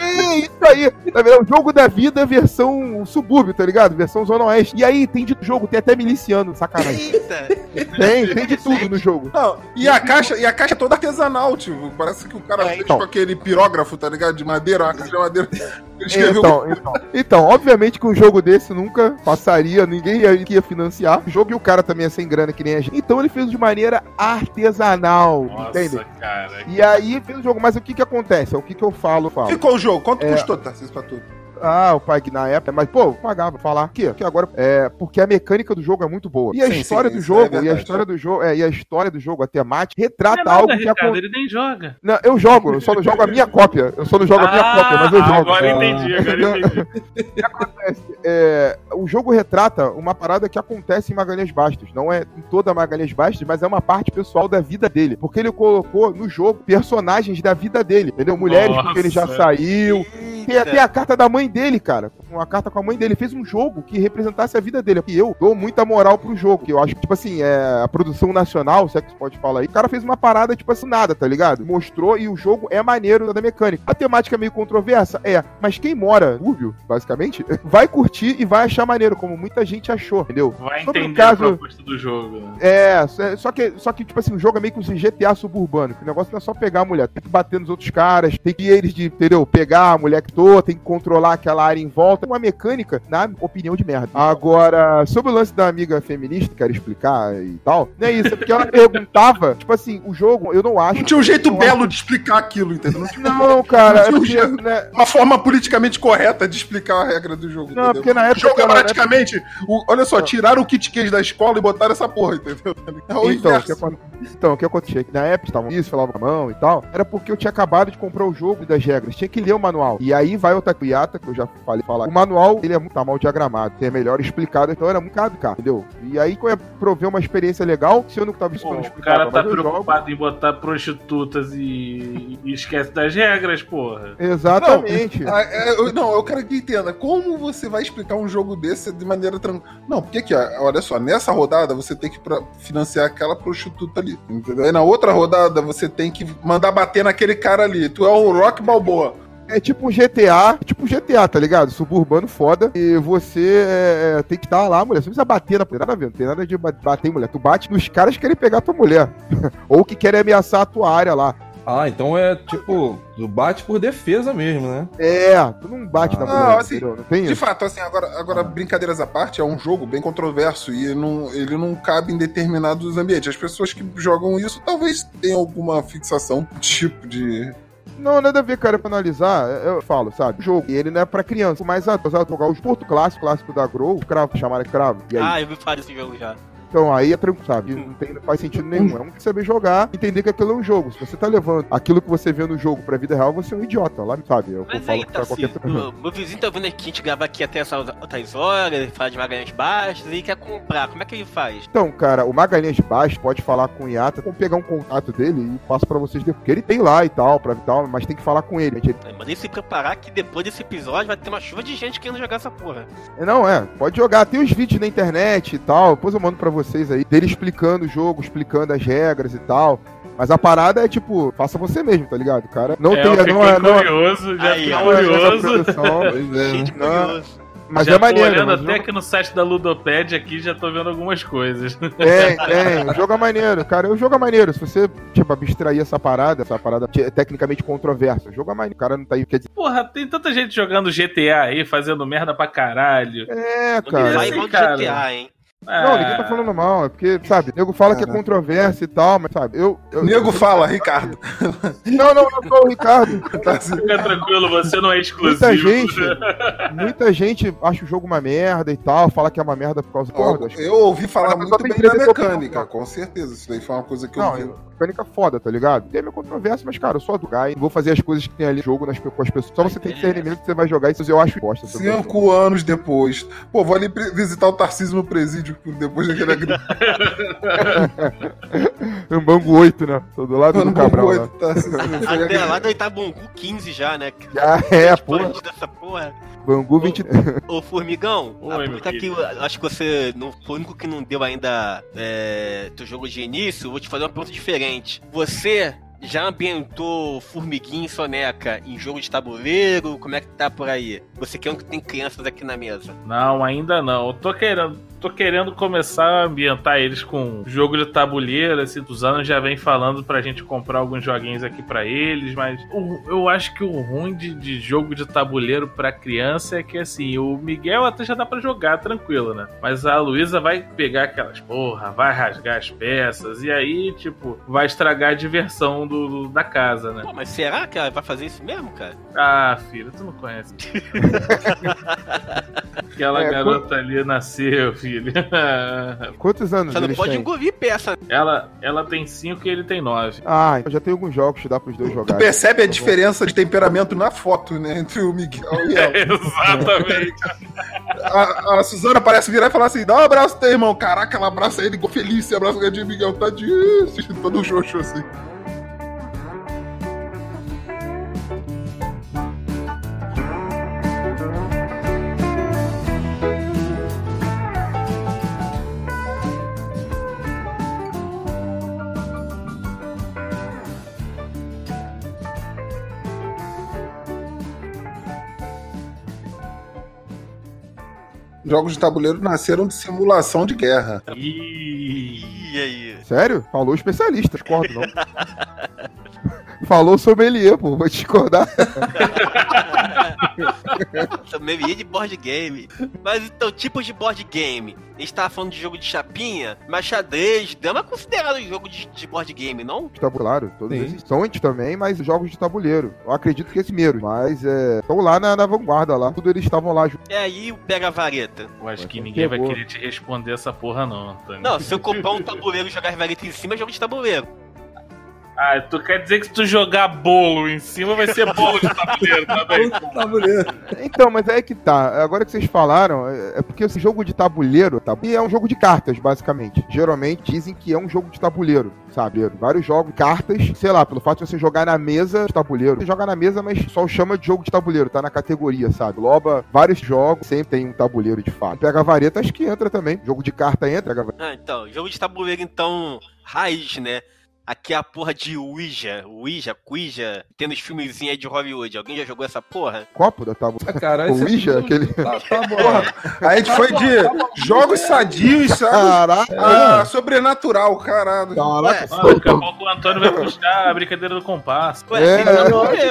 É isso aí. Tá vendo? É o jogo da vida versão subúrbio, tá ligado? Versão Zona Oeste. E aí, tem de jogo, tem até miliciano, sacanagem. Eita! Tem, tem de tudo no jogo. Não, e a caixa, e a caixa é toda artesanal, tipo. Parece que o cara É, fez então. com aquele pirógrafo, tá ligado? De madeira, uma caixa de madeira. Escreveu. Então, então, então, obviamente que um jogo desse nunca passaria, ninguém ia, ia financiar. O jogo e o cara também é sem grana, que nem a gente. Então ele fez de maneira artesanal, entende? Nossa, cara. E aí fez o jogo, mas o que que acontece? É o que que eu falo, eu falo. Ficou o jogo? Quanto É. custou, Tarcísio, pra tu? Ah, eu paguei na época, mas pô, pagava falar que que agora é porque a mecânica do jogo é muito boa. E a Sim, história sim, do é jogo, e a história do jogo, é, e a história do jogo, a temática Não é retrata nada, algo que Ricardo, acontece. ele nem joga. Não, eu jogo, eu só não jogo a minha cópia. Eu só não jogo a minha cópia, mas eu jogo. Ah, Agora Ah. entendi, agora entendi. O que acontece? É, o jogo retrata uma parada que acontece em Magalhães Bastos. Não é em toda Magalhães Bastos, mas é uma parte pessoal da vida dele. Porque ele colocou no jogo personagens da vida dele, entendeu? Mulheres Nossa. porque ele já saiu. Tem até a carta da mãe dele, cara. Uma carta com a mãe dele. Ele fez um jogo que representasse a vida dele. E eu dou muita moral pro jogo. Que eu acho que, tipo assim, é a produção nacional, se é que você pode falar aí. O cara fez uma parada, tipo assim, nada, tá ligado? Mostrou e o jogo é maneiro da mecânica. A temática é meio controversa? É. Mas quem mora no Rubio, basicamente, vai curtir e vai achar maneiro, como muita gente achou, entendeu? Vai Sobre o entender a caso- proposta do jogo. né? É, só- só que, só que, tipo assim, o jogo é meio que um GTA suburbano, que o negócio não é só pegar a mulher, tem que bater nos outros caras, tem que eles de, entendeu? Pegar a mulher que tô, tem que controlar aquela área em volta. Uma mecânica, na opinião de merda. Agora, sobre o lance da amiga feminista, que quero explicar e tal, não é isso, é porque ela perguntava, tipo assim, o jogo, eu não acho. Não tinha um jeito não belo de explicar aquilo, entendeu? Não tinha Não, cara, é Não porque, tinha- né, uma forma politicamente correta de explicar a regra do jogo. Não, entendeu? porque na época o jogo é praticamente. o- olha só, tiraram o kit case da escola e botaram essa porra, entendeu? É o Então, inverso. que então, o que acontecia? Que na época estavam isso, falavam com a mão e tal, era porque eu tinha acabado de comprar o jogo das regras, tinha que ler o manual. E aí vai o Takuyata, que eu já falei falar. Manual, ele é muito tá mal diagramado, é melhor explicado, então era muito caro, cara, entendeu? E aí, quando é prover uma experiência legal, se eu não tava Pô, esperando o cara tá eu jogo. preocupado em botar prostitutas e, e esquece das regras, porra. Exatamente. Ah, é, eu- não, eu quero que entenda. Como você vai explicar um jogo desse de maneira tranquila? Não, porque aqui, ó, olha só, nessa rodada você tem que financiar aquela prostituta ali, entendeu? Aí na outra rodada você tem que mandar bater naquele cara ali. Tu é o Rock Balboa. É tipo um GTA, tipo um GTA, tá ligado? Suburbano foda. E você é, é, tem que estar lá, mulher. Você não precisa bater na. Não tem nada a ver, não tem nada de ba- bater em mulher. Tu bate nos caras que querem pegar tua mulher. Ou que querem ameaçar a tua área lá. Ah, então é tipo, tu bate por defesa mesmo, né? É, tu não bate na Ah, mulher. assim, entendeu? Não tem De isso. fato, assim, agora, agora brincadeiras à parte, é um jogo bem controverso e não, ele não cabe em determinados ambientes. As pessoas que jogam isso talvez tenham alguma fixação, tipo de. Não, nada a ver, cara, pra analisar, eu falo, sabe? O jogo, e ele não é pra criança, mas a jogar o Porto Clássico, clássico da Grow, cravo, chamaram cravo. Ah, eu vi falar desse jogo já. Então aí é tranquilo, sabe? Não, tem, não faz sentido nenhum. É um que saber jogar, entender que aquilo é um jogo. Se você tá levando aquilo que você vê no jogo pra vida real, você é um idiota, lá, sabe? É eu Mas falo aí, pra qualquer Tarcísio, o meu vizinho tá vendo aqui, a gente grava aqui até essas outras horas, ele fala de Magalhães Baixos e quer comprar. Como é que ele faz? Então, cara, o Magalhães Baixo pode falar com o Iata, vamos pegar um contato dele e passo pra vocês depois. Porque ele tem lá e tal, pra tal, mas tem que falar com ele. Ele- Mandei se preparar que depois desse episódio vai ter uma chuva de gente querendo jogar essa porra. Não, é, pode jogar. Tem os vídeos na internet e tal. Depois eu mando pra vocês aí, dele explicando o jogo, explicando as regras e tal. Mas a parada é tipo, faça você mesmo, tá ligado? Cara, não é, tem. eu não é, não é, curioso, já Aí, não é essa curioso. produção, Pois é. Cheio de não. curioso. mas já é maneiro. tô olhando até não- aqui no site da Ludopad aqui, já tô vendo algumas coisas. Tem, tem. O jogo é maneiro, cara. O jogo é maneiro. Se você, tipo, abstrair essa parada, essa parada te- tecnicamente controversa, o jogo é maneiro. O cara não tá aí. Quer dizer, Porra, tem tanta gente jogando GTA aí, fazendo merda pra caralho. é, cara. vai assim, igual. GTA, hein? Não, ninguém tá falando mal. É porque, sabe, o nego fala que é Cara. controverso e tal, mas, sabe, eu. eu Nego fala, Ricardo. Não, não, não sou o Ricardo. Tá assim. Fica tranquilo, você não é exclusivo. Muita gente, muita gente acha o jogo uma merda e tal, fala que é uma merda por causa do das- Eu ouvi falar muito bem da mecânica, opinião. com certeza. Isso daí foi uma coisa que eu Não, vi. Mecânica foda, tá ligado? Tem a minha controvérsia, mas, cara, eu sou do guy, vou fazer as coisas que tem ali no jogo nas, com as pessoas. Só você tem discernimento que você vai jogar isso, eu acho bosta. Cinco anos depois. Pô, vou ali visitar o Tarcísio no presídio depois daquele grito. Um bango 8, né? Tô do lado do Cabral lá. Tarcísio. Até lá do Itabungu 15 já, né? Já é, porra. Porra. Bangu 20. Ô, Formigão, Oi, aproveitar meu que acho que você não foi o único que não deu ainda é, teu jogo de início, vou te fazer uma pergunta diferente. Você já ambientou Formiguinha e Soneca em jogo de tabuleiro? Como é que tá por aí? Você que é um que tem crianças aqui na mesa. Não, ainda não. Eu tô querendo, tô querendo começar a ambientar eles com jogo de tabuleiro, assim, dos anos já vem falando pra gente comprar alguns joguinhos aqui pra eles, mas o- eu acho que o ruim de, de jogo de tabuleiro pra criança é que, assim, o Miguel até já dá pra jogar tranquilo, né? Mas a Luísa vai pegar aquelas porra, vai rasgar as peças, e aí, tipo, vai estragar a diversão do, do- da casa, né? Pô, mas será que ela vai fazer isso mesmo, cara? Ah, filho, tu não conhece. Aquela É, garota ali nasceu, filho. Quantos anos Você não pode têm? engolir peça. ela, ela tem 5 e ele tem 9. Ah, então já tem alguns jogos que dá pros dois Tu jogarem. percebe a Tá diferença de temperamento na foto, né? Entre o Miguel e ela. Exatamente. A, a Suzana parece virar e falar assim: dá um abraço, teu irmão. Caraca, ela abraça ele igual feliz, abraça o de Miguel, tá disso, todo xoxo assim. Jogos de tabuleiro nasceram de simulação de guerra. Ih, E aí? Sério? Falou especialista, discordo não. Falou sommelier, pô, vou discordar. Também ia de board game. Mas então, tipos de board game. A gente tava falando de jogo de chapinha, mas xadrez, dama é considerado jogo de, de board game, não? Tabuleiro, todos Sim. esses são antes também, mas jogos de tabuleiro. Eu acredito que esse primeiro, mas é, estão lá na, na vanguarda lá. Tudo eles estavam lá junto. É aí o pega a vareta. eu acho que ninguém vai querer te responder essa porra, não, Antônio. Não, se eu comprar um tabuleiro e jogar as varetas em cima, é jogo de tabuleiro. Ah, tu quer dizer que se tu jogar bolo em cima vai ser bolo de tabuleiro também? Tabuleiro. Então, mas é que tá. Agora que vocês falaram, é é porque esse jogo de tabuleiro tá, e é um jogo de cartas, basicamente. Geralmente dizem que é um jogo de tabuleiro, sabe? Vários jogos, cartas, sei lá, pelo fato de você jogar na mesa de tabuleiro. Você joga na mesa, mas só chama de jogo de tabuleiro, tá na categoria, sabe? Loba vários jogos, sempre tem um tabuleiro de fato. Pega a vareta, acho que entra também. Jogo de carta entra, pega a vareta. Ah, então, jogo de tabuleiro, então, raiz, né? Aqui é a porra de Ouija, Ouija, Cuija, tendo os filmezinhos aí de Hollywood. Alguém já jogou essa porra? copo da tábua. Ah, cara, O esse- Ouija, aquele- Tá, tá bom. Aí a gente foi de jogos sadios, sabe? Caraca! Ah, sobrenatural, caralho. Caraca, Mano, daqui a pouco o Antônio vai puxar a brincadeira do compasso. Ué, É,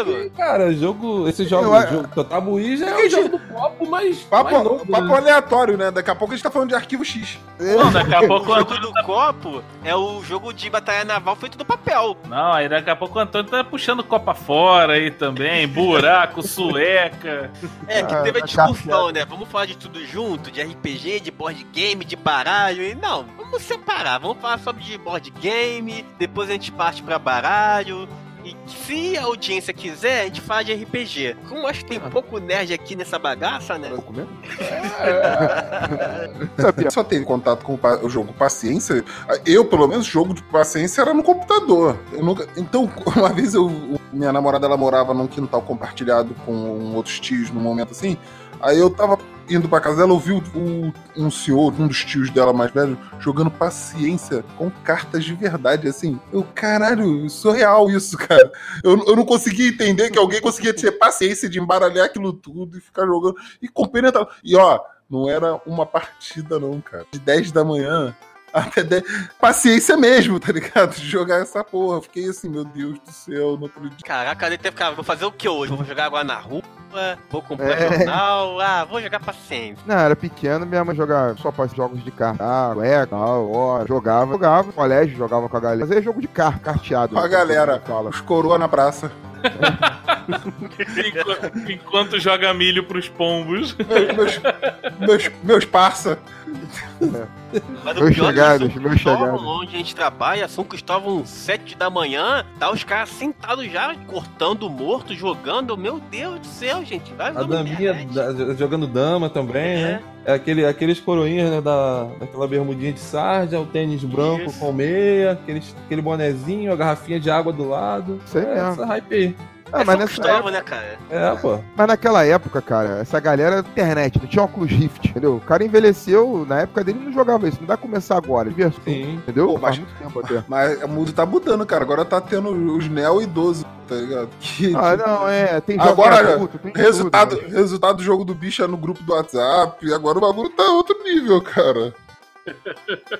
que. Cara, jogo. Esse jogo, Eu- jogo do Tabuí é o jogo do copo, mas. Papo, mais novo, papo né? aleatório, né? Daqui a pouco a gente tá falando de arquivo X. Não, daqui a pouco O Antônio do copo é o jogo de batalha naval feito do papel. Não, aí daqui a pouco o Antônio tá puxando copa fora aí também, buraco, sueca. É, que Ah, teve a tá discussão, né? Vamos falar de tudo junto, de RPG, de board game, de baralho. E não, vamos separar. Vamos falar só de board game, depois a gente parte pra baralho. E se a audiência quiser, a gente fala de RPG. Como acho que tem pouco nerd aqui nessa bagaça, né? Pouco mesmo? Sabia? Só teve contato com o, jogo Paciência. Eu, pelo menos, jogo de paciência era no computador. Eu nunca... Então, uma vez eu. Minha namorada ela morava num quintal compartilhado com outros tios num momento assim. Aí eu tava indo pra casa dela, eu vi o- o- um senhor, um dos tios dela mais velho, jogando paciência com cartas de verdade, assim. Eu, caralho, surreal isso, cara. Eu, eu não conseguia entender que alguém conseguia ter paciência de embaralhar aquilo tudo e ficar jogando e compenetrar. E ó, não era uma partida, não, cara. De 10 da manhã até 10. Paciência mesmo, tá ligado? De jogar essa porra. Fiquei assim, meu Deus do céu, não acredito. Caraca, ele teve, cara, vou fazer o que hoje? Vou jogar agora na rua, vou comprar É. jornal, ah, vou jogar paciência. Não, era pequeno, minha mãe jogava só para jogos de carta, ah, cueca, tal, ó, jogava, jogava, colégio, jogava com a galera. É jogo de carta, carteado. Com a galera. Fala. Os coroa na praça. Enquanto, enquanto joga milho pros pombos. Meus, meus, meus parça. Mas Meus pior chegados, é que meus chegados. onde a gente trabalha, São Cristóvão, 7 da manhã, tá os caras sentados já, cortando morto, jogando. Meu Deus do céu, gente. Vai A daminha da- jogando dama também, É. né? É aquele, aqueles coroinhas né, da, daquela bermudinha de sarja, o tênis branco Isso. com meia, aqueles, aquele bonezinho, a garrafinha de água do lado. Isso aí é, mesmo. essa hype aí. Ah, é mas, nessa Cristóvão, época, né, cara? É, pô. mas naquela época, cara, essa galera era internet, não tinha óculos Rift, entendeu? O cara envelheceu, na época dele não jogava isso, não dá pra começar agora, diversão, Sim. entendeu? Pô, mas- muito tempo até. Mas o mundo tá mudando, cara. Agora tá tendo os neo idosos, tá ligado? Que, Ah, não, é, tem jogo Agora, adulto, tem Resultado, tudo, resultado do jogo do bicho é no grupo do WhatsApp. Agora o bagulho tá outro nível, cara.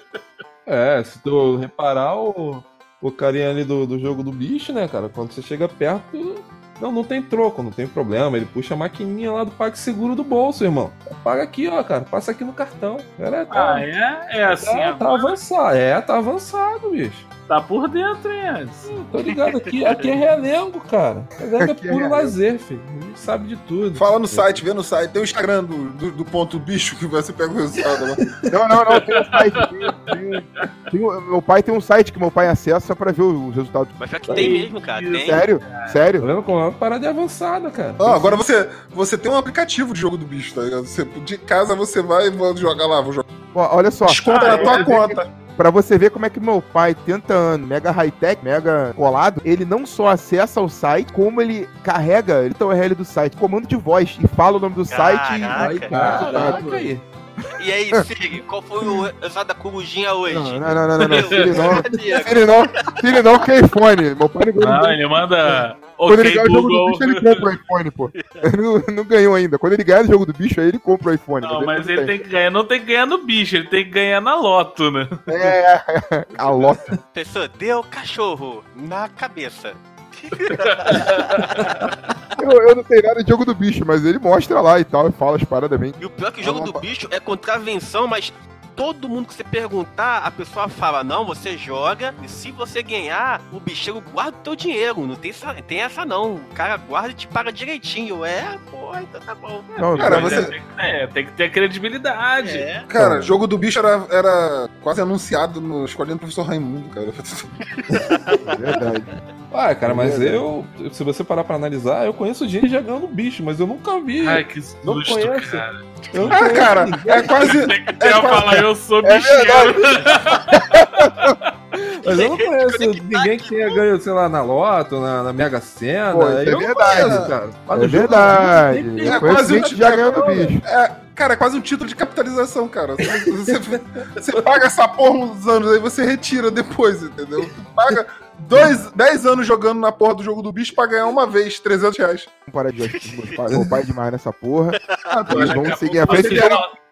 É, se tu reparar o, o carinha ali do, do jogo do bicho, né, cara? Quando você chega perto, não, não tem troco, não tem problema. Ele puxa a maquininha lá do PagSeguro do bolso, irmão. Paga aqui, ó, cara. Passa aqui no cartão. Galera, tá, Ah, é? É assim, tá, tá avançado. É, tá avançado, bicho. Tá por dentro, hein, Antes? Tô ligado aqui. Aqui é realengo, cara. Realengo é Aqui é puro realengo. lazer, filho. A gente sabe de tudo. Fala no site, vê no site. Tem o Instagram do, do, do ponto bicho que você pega o resultado lá. Não, não, não, tem um site. Tem, tem- tem meu pai tem um site que meu pai acessa pra ver os resultados. Mas pior que tem mesmo, cara. Tem. Sério? Tá Sério? vendo como é uma parada avançada, cara. Ó, agora você, você tem um aplicativo de jogo do bicho, tá ligado? Você, de casa você vai e jogar lá, vou jogar. Olha só. Desconta Ah, na tua é, conta. Pra você ver como é que meu pai, 30 anos, mega high-tech, mega colado, ele não só acessa o site, como ele carrega então, o URL do site, comando de voz, e fala o nome do site. e- Caraca. Aí, caraca aí. E aí, Sig, qual foi o resultado da corujinha hoje? Não, não, não, não, não, filho não. Filho não, filho não, que é iPhone. Meu pai não ganhou. Não, ele manda. Quando ele Ok, ganhar o jogo do bicho, ele compra o iPhone, pô. Ele não, não ganhou ainda. Quando ele ganhar o jogo do bicho, aí ele compra o iPhone. Não, mas ele tem que ganhar, não tem que ganhar no bicho, ele tem que ganhar na loto, né? É, a lota. Pessoa, deu cachorro na cabeça. Eu, eu não sei nada de jogo do bicho, mas ele mostra lá e tal, e fala as paradas bem. E o pior é que o jogo É do uma- bicho é contravenção, mas todo mundo que você perguntar, a pessoa fala, não, você joga, e se você ganhar, o bicheiro guarda o teu dinheiro. Não tem essa, tem essa não. O cara guarda e te paga direitinho. É, pô, então tá bom. Não, Cara, você- é, tem que- é, tem que ter credibilidade. É. Cara, jogo do bicho era, era quase anunciado no Escolinha do Professor Raimundo, cara. é verdade. Ah, cara, mas eu, se você parar pra analisar, eu conheço gente jogando bicho, mas eu nunca vi. Ai, que Não susto, conhece. cara. Eu não Ah, conheço cara, ninguém. é quase. Tem que ter É uma quase- fala, eu sou É bicheiro. Mas eu não conheço ninguém que tenha ganho, sei lá, na Loto, na, na Mega Sena. Pô, é eu não verdade. conheço, cara. No É jogo, verdade. tem- É Eu quase conheço um gente já ganhando bicho. É, cara, é quase um título de capitalização, cara. Você, você- você paga essa porra uns anos, aí você retira depois, entendeu? Tu paga dois, 10 anos jogando na porra do jogo do bicho pra ganhar uma vez 300 reais. Vamos parar de jogar pai é demais nessa porra. Ah, que Daqui a seguir a frente.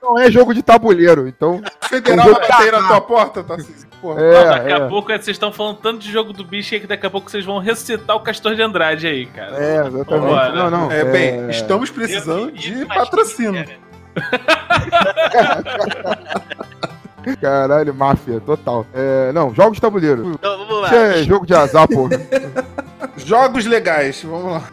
Não é jogo de tabuleiro, então. o federal Eu vai bater na tua porta, tá assim, porra. É, Daqui a é. pouco vocês estão falando tanto de jogo do bicho aí que daqui a pouco vocês vão recitar o Castor de Andrade aí, cara. É, exatamente. Não, não. É, bem, estamos precisando de patrocínio. Caralho, máfia, total. É, não, jogos de tabuleiro. Então vamos lá. Isso é jogo de azar, pô. Jogos legais, vamos lá.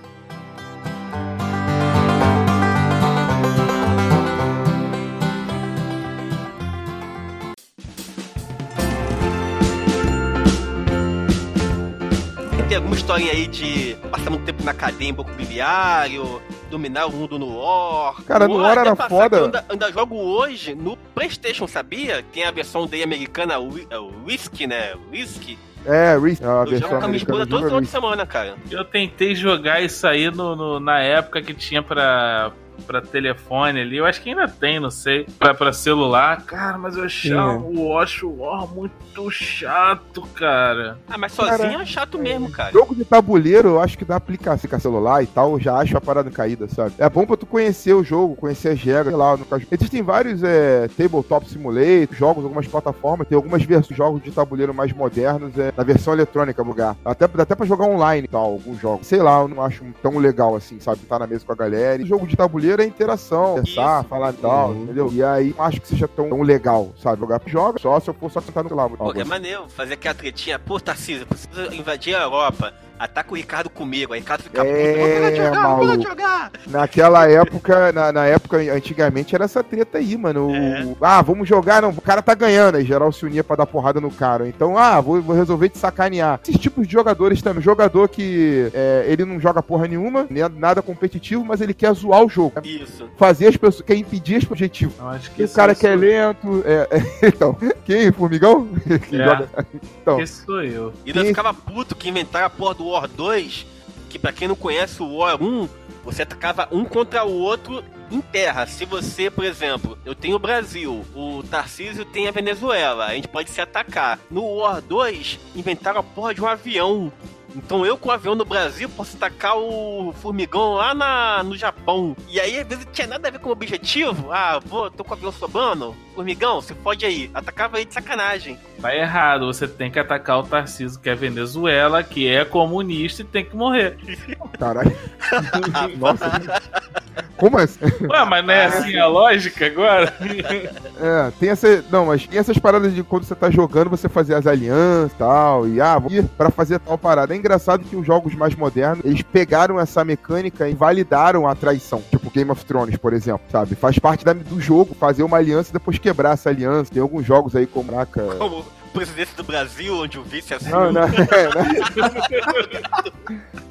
Tem alguma historinha aí de passar muito tempo na cadeia em banco imobiliário, dominar o mundo no War. Cara, no War era foda. Eu ainda, ainda jogo hoje no PlayStation, sabia? Tem a versão daí americana é, Whisky, né? Whisky. É, Risk, a Eu jogo com a minha esposa do todo jogo final é de semana, cara. Eu tentei jogar isso aí no, no- na época que tinha pra, pra telefone ali. Eu acho que ainda tem, não sei. Pra, pra celular. Cara, mas eu achava o Watch War muito chato, cara. Ah, mas sozinho Cara, é chato mesmo, cara. Jogo de tabuleiro, eu acho que dá aplicação com celular e tal, eu já acho a parada caída, sabe? É bom pra tu conhecer o jogo, conhecer as regras, sei lá. No caso. Existem vários é, tabletop simulator, jogos, algumas plataformas, tem algumas versões de jogos de tabuleiro mais modernos, é, na versão eletrônica, lugar. Até, dá até pra jogar online e tal, alguns jogos. Sei lá, eu não acho tão legal assim, sabe? Tá na mesa com a galera. E jogo de tabuleiro é interação, conversar, falar e tal, Uhum. entendeu? E aí, não acho que seja tão, tão legal, sabe? Jogar joga só se eu for só sentar no celular. Pô, é maneiro fazer aquela tretinha. Pô, Tarcísio, eu preciso invadir a Europa. Ataca o Ricardo comigo. Aí o Ricardo fica É, puto. Jogar, maluco. jogar. Naquela época, na, na época, antigamente, era essa treta aí, mano. O- É. ah, vamos jogar, não, o cara tá ganhando. Aí geral se unia pra dar porrada no cara. Então, ah, vou, vou resolver te sacanear. Esses tipos de jogadores também. Jogador que é, ele não joga porra nenhuma, nem nada competitivo, mas ele quer zoar o jogo. Isso. Fazer as pessoas, quer impedir esse objetivo. Que o cara que é lento. É, é, então, quem? Formigão? que É. joga. Então, Esse sou eu. E Sim. ficava puto que inventaram a porra do War 2, que pra quem não conhece o War 1, você atacava um contra o outro em terra. Se você, por exemplo, eu tenho o Brasil, o Tarcísio tem a Venezuela, a gente pode se atacar. No War 2, inventaram a porra de um avião. Então eu com o avião no Brasil posso atacar o formigão lá na, no Japão. E aí, às vezes, não tinha nada a ver com o objetivo. Ah, vou, tô com o avião sobrando. Formigão, você pode aí. Atacava aí de sacanagem. Tá errado, você tem que atacar o Tarcísio, que é Venezuela, que é comunista e tem que morrer. caralho. Nossa. Como assim? Ué, mas não é assim a lógica agora? É, tem essa. Não, mas tem essas paradas de quando você tá jogando, você fazer as alianças e tal. E ah, vou ir pra fazer tal parada. É engraçado que os jogos mais modernos, eles pegaram essa mecânica e validaram a traição. Tipo Game of Thrones, por exemplo, sabe? Faz parte da- do jogo fazer uma aliança e depois quebrar essa aliança. Tem alguns jogos aí como. Caraca. Como presidente do Brasil, onde o vice assumiu. Não, não, é, né?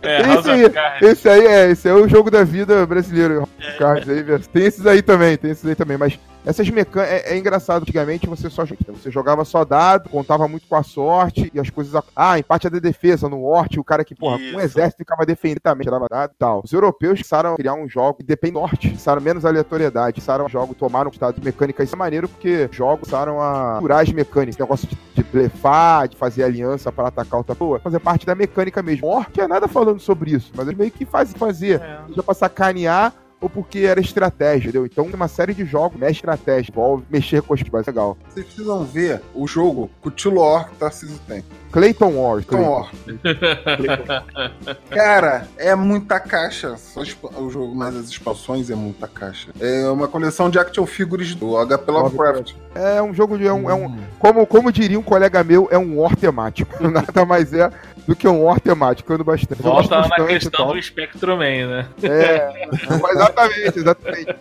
É, Esse aí, esse aí é, esse é o jogo da vida brasileiro. Cards aí, tem esses aí também, tem esses aí também, mas essas mecânicas é, é engraçado. Antigamente você só você jogava só dado, contava muito com a sorte e as coisas. Ah, empate é da defesa no Hort, o cara que, porra, Isso. um exército ficava defendendo também, tirava dado e tal. Os europeus começaram a criar um jogo que depende do sorte, começaram menos aleatoriedade, começaram um jogo, tomaram estado de mecânica. Isso é maneiro porque jogos começaram a curar as mecânicas, esse negócio de, de blefar, de fazer aliança para atacar outra pessoa, fazer parte da mecânica mesmo. Hort é nada falando sobre isso, mas eles meio que fazem fazer É. seja pra sacanear ou porque era estratégia, entendeu? Então tem uma série de jogos, né, estratégia, envolve mexer com as coisas, legal. Vocês precisam ver o jogo com o tio Lore que Tarcísio tem. Clayton Wars. Clayton Cara, é muita caixa. Só o jogo, mas as expansões é muita caixa. É uma coleção de action figures do HP Lovecraft. É um jogo de. É um, é um, como, como diria um colega meu, é um war temático. Nada mais é do que um war temático. Ando bastante. Volta lá na questão do Spectrum Man, né? É, exatamente, exatamente.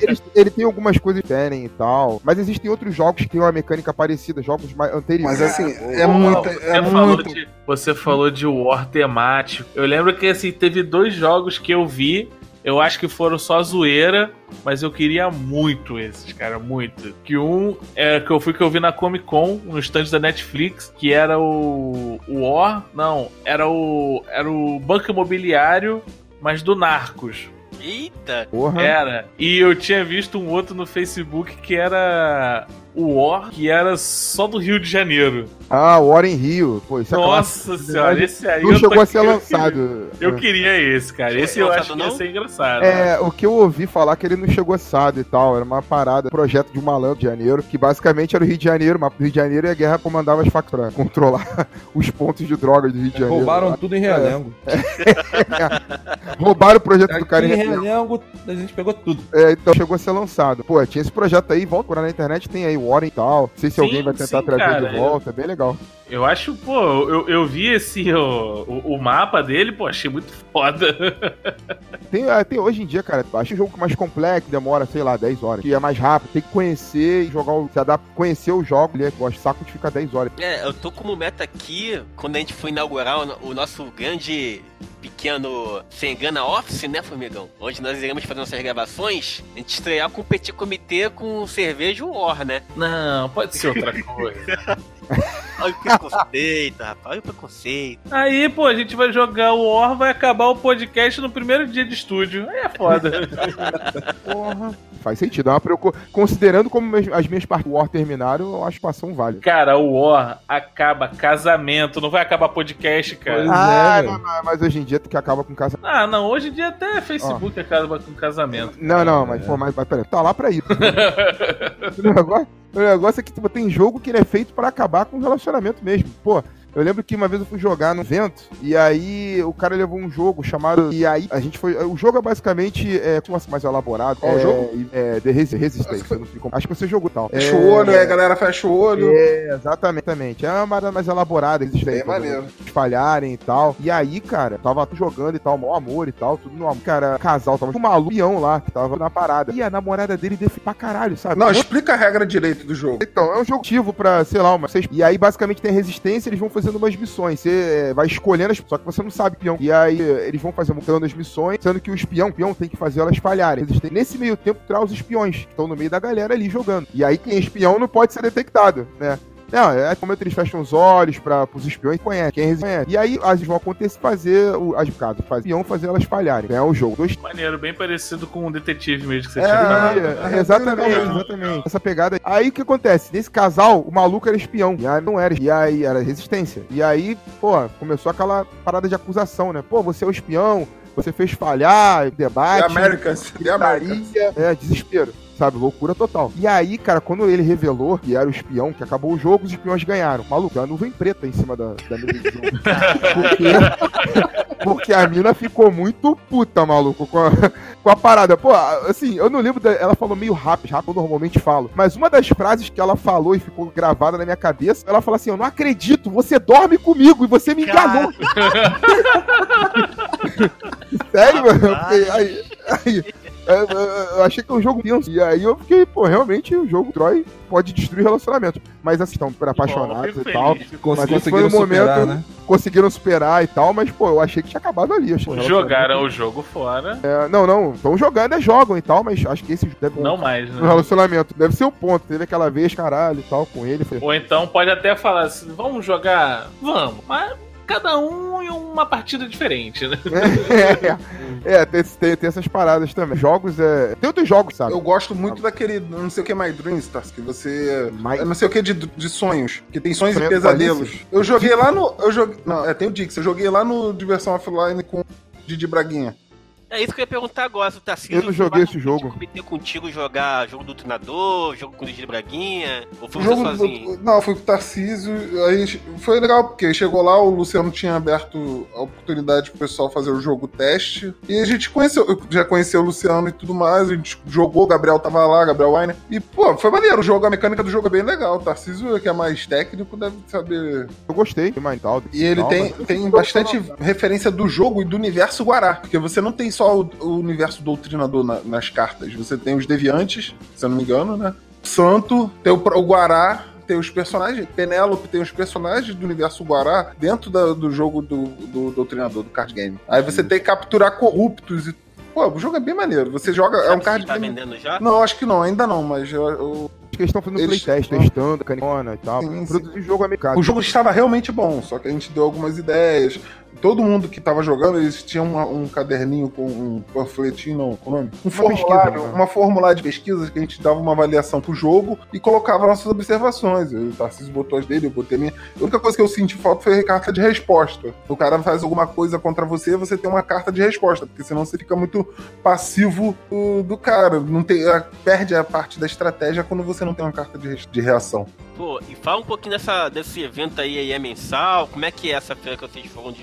Ele, ele tem algumas coisas que tem e tal, mas existem outros jogos que têm uma mecânica parecida, jogos mais anteriores. Mas assim, é, é muito. É você, falou de, você falou de war temático. Eu lembro que assim, teve dois jogos que eu vi. Eu acho que foram só zoeira, mas eu queria muito esses, cara, muito. Que um é que eu fui que eu vi na Comic Con, no stand da Netflix, que era o, o War, não, era o era o Banco Imobiliário, mas do Narcos. Eita! Porra. Era. E eu tinha visto um outro no Facebook que era o War, que era só do Rio de Janeiro. Ah, o War em Rio. Pô, isso é Nossa senhora, esse aí. Não chegou a ser lançado. Eu queria esse, cara. Esse eu acho que ia ser engraçado. É, o que eu ouvi falar que ele não chegou assado e tal. Era uma parada, projeto de um malandro de janeiro, que basicamente era o Rio de Janeiro, mas o Rio de Janeiro e a guerra comandava as facções pra controlar os pontos de drogas do Rio de Janeiro. Roubaram tudo em Realengo. É. É. Roubaram o projeto Aqui do cara em Realengo. A gente pegou tudo. É, então chegou a ser lançado. Pô, tinha esse projeto aí, volta por na internet, tem aí Warren e tal. Não sei se sim, alguém vai tentar sim, trazer cara, de volta, é bem legal. Eu acho, pô, eu, eu vi esse, o, o, o mapa dele, pô, achei muito foda. Tem, ah, tem hoje em dia, cara, acho um jogo mais complexo, demora, sei lá, 10 horas. Que é mais rápido, tem que conhecer e jogar o. Se adapta, conhecer o jogo, né? Eu acho saco de ficar 10 horas. É, eu tô como meta aqui, quando a gente foi inaugurar o, o nosso grande pequeno Sem Engana Office, né, Formigão? Onde nós iremos fazer nossas gravações, a gente estrear com o Petit Comitê com cerveja or, né? Não, pode ser outra coisa. Olha o preconceito, rapaz. Olha o preconceito. Aí, pô, a gente vai jogar o War, vai acabar o podcast no primeiro dia de estúdio. Aí é foda. Porra. Faz sentido. É uma preocup... Considerando como as minhas partes do War terminaram, eu acho que passou um vale. Cara, o War acaba casamento, não vai acabar podcast, cara. Pois ah, é, não, mas hoje em dia que acaba com casamento. Ah, não, hoje em dia até Facebook oh. acaba com casamento. Não, não, mas, é. pô, mas, mas peraí, tá lá pra isso. o, negócio, o negócio é que tipo, tem jogo que ele é feito para acabar com relacionamento mesmo. Pô, eu lembro que uma vez eu fui jogar no evento e aí o cara levou um jogo chamado. E aí a gente foi. O jogo é basicamente é, como assim, mais elaborado. Qual é, jogo? É, The Resistance. Acho que você jogou tal. Fecha o olho, é, a galera fecha o olho. É, exatamente. É uma parada mais elaborada. Resistência. É maneiro. Espalharem e tal. E aí, cara, tava jogando e tal, mau amor e tal, tudo no amor. Cara, casal, tava com um maluco lá que tava na parada. E a namorada dele defende pra caralho, sabe? Não, explica a regra direito do jogo. Então, é um jogo ativo pra, sei lá, uma. E aí, basicamente, tem resistência, eles vão fazer fazendo umas missões. Você é, vai escolhendo as só que você não sabe peão. E aí eles vão fazer montando as missões, sendo que o espião, o peão tem que fazer elas falharem. Existem, nesse meio tempo, traz os espiões, que estão no meio da galera ali jogando. E aí quem é espião não pode ser detectado, né? Não, é momento eles fecham os olhos para os espiões conhecem, quem conhece. E aí as vão acontecer fazer o, as casas, fazer espião fazer elas falharem. É o jogo. Dois... Maneiro, bem parecido com o detetive mesmo que você é, tinha é, é, Exatamente, exatamente. Essa pegada. Aí o que acontece? Nesse casal, o maluco era espião. E aí não era. E aí era resistência. E aí, pô, começou aquela parada de acusação, né? Pô, você é o espião, você fez falhar, debate. The Americans. The Americans. É, desespero sabe? Loucura total. E aí, cara, quando ele revelou que era o espião, que acabou o jogo, os espiões ganharam. Maluco, a nuvem preta em cima da, da mesa de porque, porque a mina ficou muito puta, maluco, com a, com a parada. Pô, assim, eu não lembro, da, ela falou meio rápido, rápido eu normalmente falo. Mas uma das frases que ela falou e ficou gravada na minha cabeça, ela falou assim: Eu não acredito, você dorme comigo e você me enganou. Sério, mano? Aí, aí, aí, eu achei que é um jogo tenso. E aí eu fiquei, pô, realmente o jogo Troy pode destruir relacionamento. Mas assim, estão apaixonados e tal. Mas esse foi um momento. Superar, né? Conseguiram superar e tal, mas, pô, eu achei que tinha acabado ali. Jogaram o jogo fora. É, não, não. Estão jogando, é jogam e tal, mas acho que esse deve Não mais, né? No relacionamento. Deve ser o ponto. Teve aquela vez, caralho, e tal, com ele. Foi... Ou então pode até falar assim: vamos jogar? Vamos. Mas cada um em uma partida diferente, né? É, é tem, tem, tem, essas paradas também. Jogos é. Tem outros jogos, sabe? Eu gosto muito daquele não sei o que My Dreams, tá? que você. My... Não sei o que de, de sonhos. Que tem sonhos e pesadelos. Eu joguei lá no. Eu joguei. Não, é, tem o Dix. Eu joguei lá no Diversão Offline com Didi Braguinha. É isso que eu ia perguntar agora, se o Tarcísio Eu não joguei esse jogo. competir contigo jogar jogo do treinador, jogo com o de Braguinha, ou foi jogo sozinho? do- não, fui com o Tarcísio. Aí foi legal, porque chegou lá, o Luciano tinha aberto a oportunidade pro pessoal fazer o jogo teste. E a gente conheceu, eu já conheceu o Luciano e tudo mais. A gente jogou, o Gabriel tava lá, Gabriel Weiner. E, pô, foi maneiro. O jogo, a mecânica do jogo é bem legal. O Tarcísio, que é mais técnico, deve saber. Eu gostei, mas tal. E ele tem, tem bastante referência do jogo e do universo Guará. Porque você não tem só o, o universo doutrinador na- nas cartas. Você tem os deviantes, se eu não me engano, né? Santo, tem o, o Guará, tem os personagens. Penélope tem os personagens do universo Guará dentro da- do jogo do, do doutrinador, do card game. Aí você tem que capturar corruptos e. Pô, o jogo é bem maneiro. Você joga. É um Sabe se card tá game. vendendo já? Não, acho que não, ainda não, mas eu- eu- Acho que eles estão fazendo Eles- playtest, testando, canicona e tal. Sim, sim. Produzir jogo americano. O jogo estava realmente bom, só que a gente deu algumas ideias. Todo mundo que estava jogando, eles tinham uma- um caderninho com um panfletinho, não, com nome? Um formulário, pesquisa, né? uma formulário de pesquisa que a gente dava uma avaliação pro jogo e colocava nossas observações. O Tarcísio botou as dele, eu botei a minha. A única coisa que eu senti falta foi a carta de resposta. O cara faz alguma coisa contra você, você tem uma carta de resposta, porque senão você fica muito passivo do, do cara. Não tem, a- perde a parte da estratégia quando você não tem uma carta de, de reação. Pô, e fala um pouquinho dessa, desse evento aí, aí é mensal, como é que é essa feira que vocês foram de?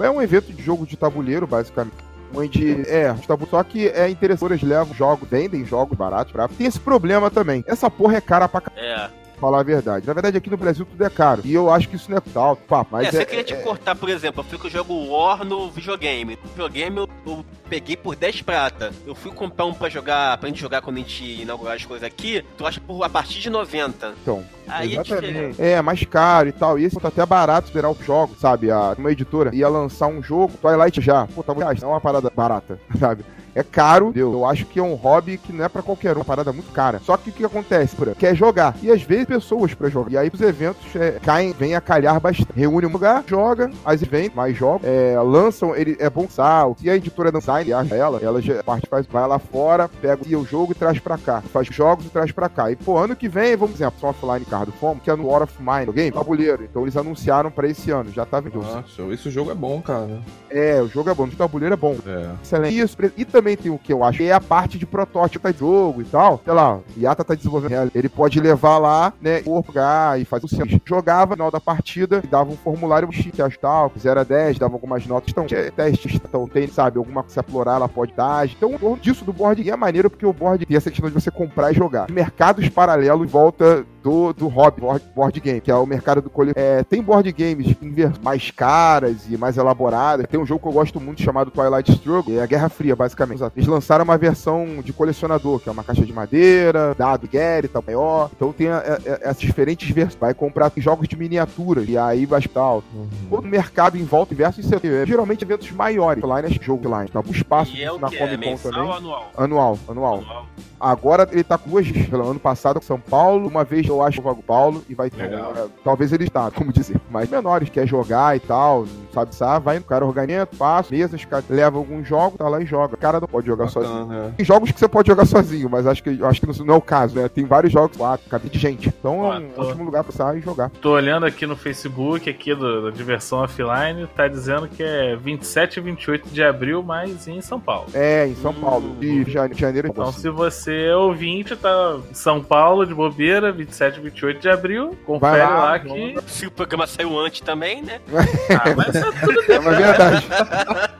É um evento de jogo de tabuleiro, basicamente. Onde, é, tabu- só que é interessante, eles levam jogos, vendem jogos baratos pra. Tem esse problema também. Essa porra é cara pra c... É, falar a verdade. Na verdade, aqui no Brasil tudo é caro. E eu acho que isso não é tal, papo, mas é, é. você queria te cortar, por exemplo, eu fui que eu jogo War no videogame. No videogame eu, eu peguei por 10 prata. Eu fui comprar um pra jogar, pra gente jogar quando a gente inaugurar as coisas aqui, tu acha por a partir de 90. Então, Aí é diferente. É, mais caro e tal. E esse tá até barato esperar os jogos, sabe? A, uma editora ia lançar um jogo, Twilight já. Pô, reais, não é uma parada barata, sabe? É caro, entendeu? Eu acho que é um hobby que não é pra qualquer um, uma parada muito cara. Só que o que acontece, por Quer jogar. E às vezes pessoas pra jogar. E aí os eventos é, caem, vem a calhar bastante. Reúne um lugar, joga, as vem mais jogos, é, lançam, ele é bom sal. Se a editora não sai, acha ela, ela já parte faz, vai lá fora, pega o jogo e traz pra cá. Faz jogos e traz pra cá. E pô, ano que vem, vamos exemplo, só offline card fome, que é no War of Mine, game, tabuleiro. Então eles anunciaram pra esse ano, já tá vendo. Ah, show. Esse jogo é bom, cara. É, o jogo é bom, o tabuleiro é bom. É. Excelente. Isso, e também tem o que eu acho, que é a parte de protótipo de jogo e tal. Sei lá, Yata tá desenvolvendo, ele pode levar lá, né, jogar e fazer o seu. Jogava no final da partida, dava um formulário X, tal, 0 a 10, dava algumas notas. Então, tinha testes, então tem, sabe, alguma coisa explorar, ela pode dar. Então, disso do board game é maneiro, porque o board tem essa questão de você comprar e jogar. Mercados paralelos volta do, do hobby, board, board game, que é o mercado do coletivo. É, tem board games mais caras e mais elaboradas. Tem um jogo que eu gosto muito chamado Twilight Struggle, é a Guerra Fria, basicamente. Eles lançaram uma versão de colecionador, que é uma caixa de madeira, dado Gary, tal, maior. Então tem a- a- essas diferentes versões. Vai comprar jogos de miniaturas, e aí vai tal. Todo o mercado em volta, diversos incentivos. É, geralmente eventos maiores. Online é jogo online. Tá? O espaço E é o na? É Comic Con mensal também. anual? Anual, anual. Anual. Agora ele tá com duas ano passado, São Paulo. Uma vez eu acho o Vago Paulo. E vai ter. É, talvez ele está, como dizer. Mas menores, quer jogar e tal. Não sabe sabe, vai no cara organiza, passa, mesas, cara, leva alguns jogos, tá lá e joga. O cara não pode jogar sozinho. Bacana, é. Tem jogos que você pode jogar sozinho, mas acho que acho que não, é o caso, né? Tem vários jogos lá, cabe de gente. Então é um Ah, tô- ótimo lugar pra sair e jogar. Tô olhando aqui no Facebook, aqui do, da Diversão Offline, tá dizendo que é 27 e 28 de abril, mas em São Paulo. É, em São Hum. Paulo. De jane- janeiro. Então, se você é ouvinte, tá em São Paulo, de bobeira, 27 e 28 de abril, confere lá, lá, que... Se o programa saiu antes também, né? Ah, mas é tudo É uma verdade.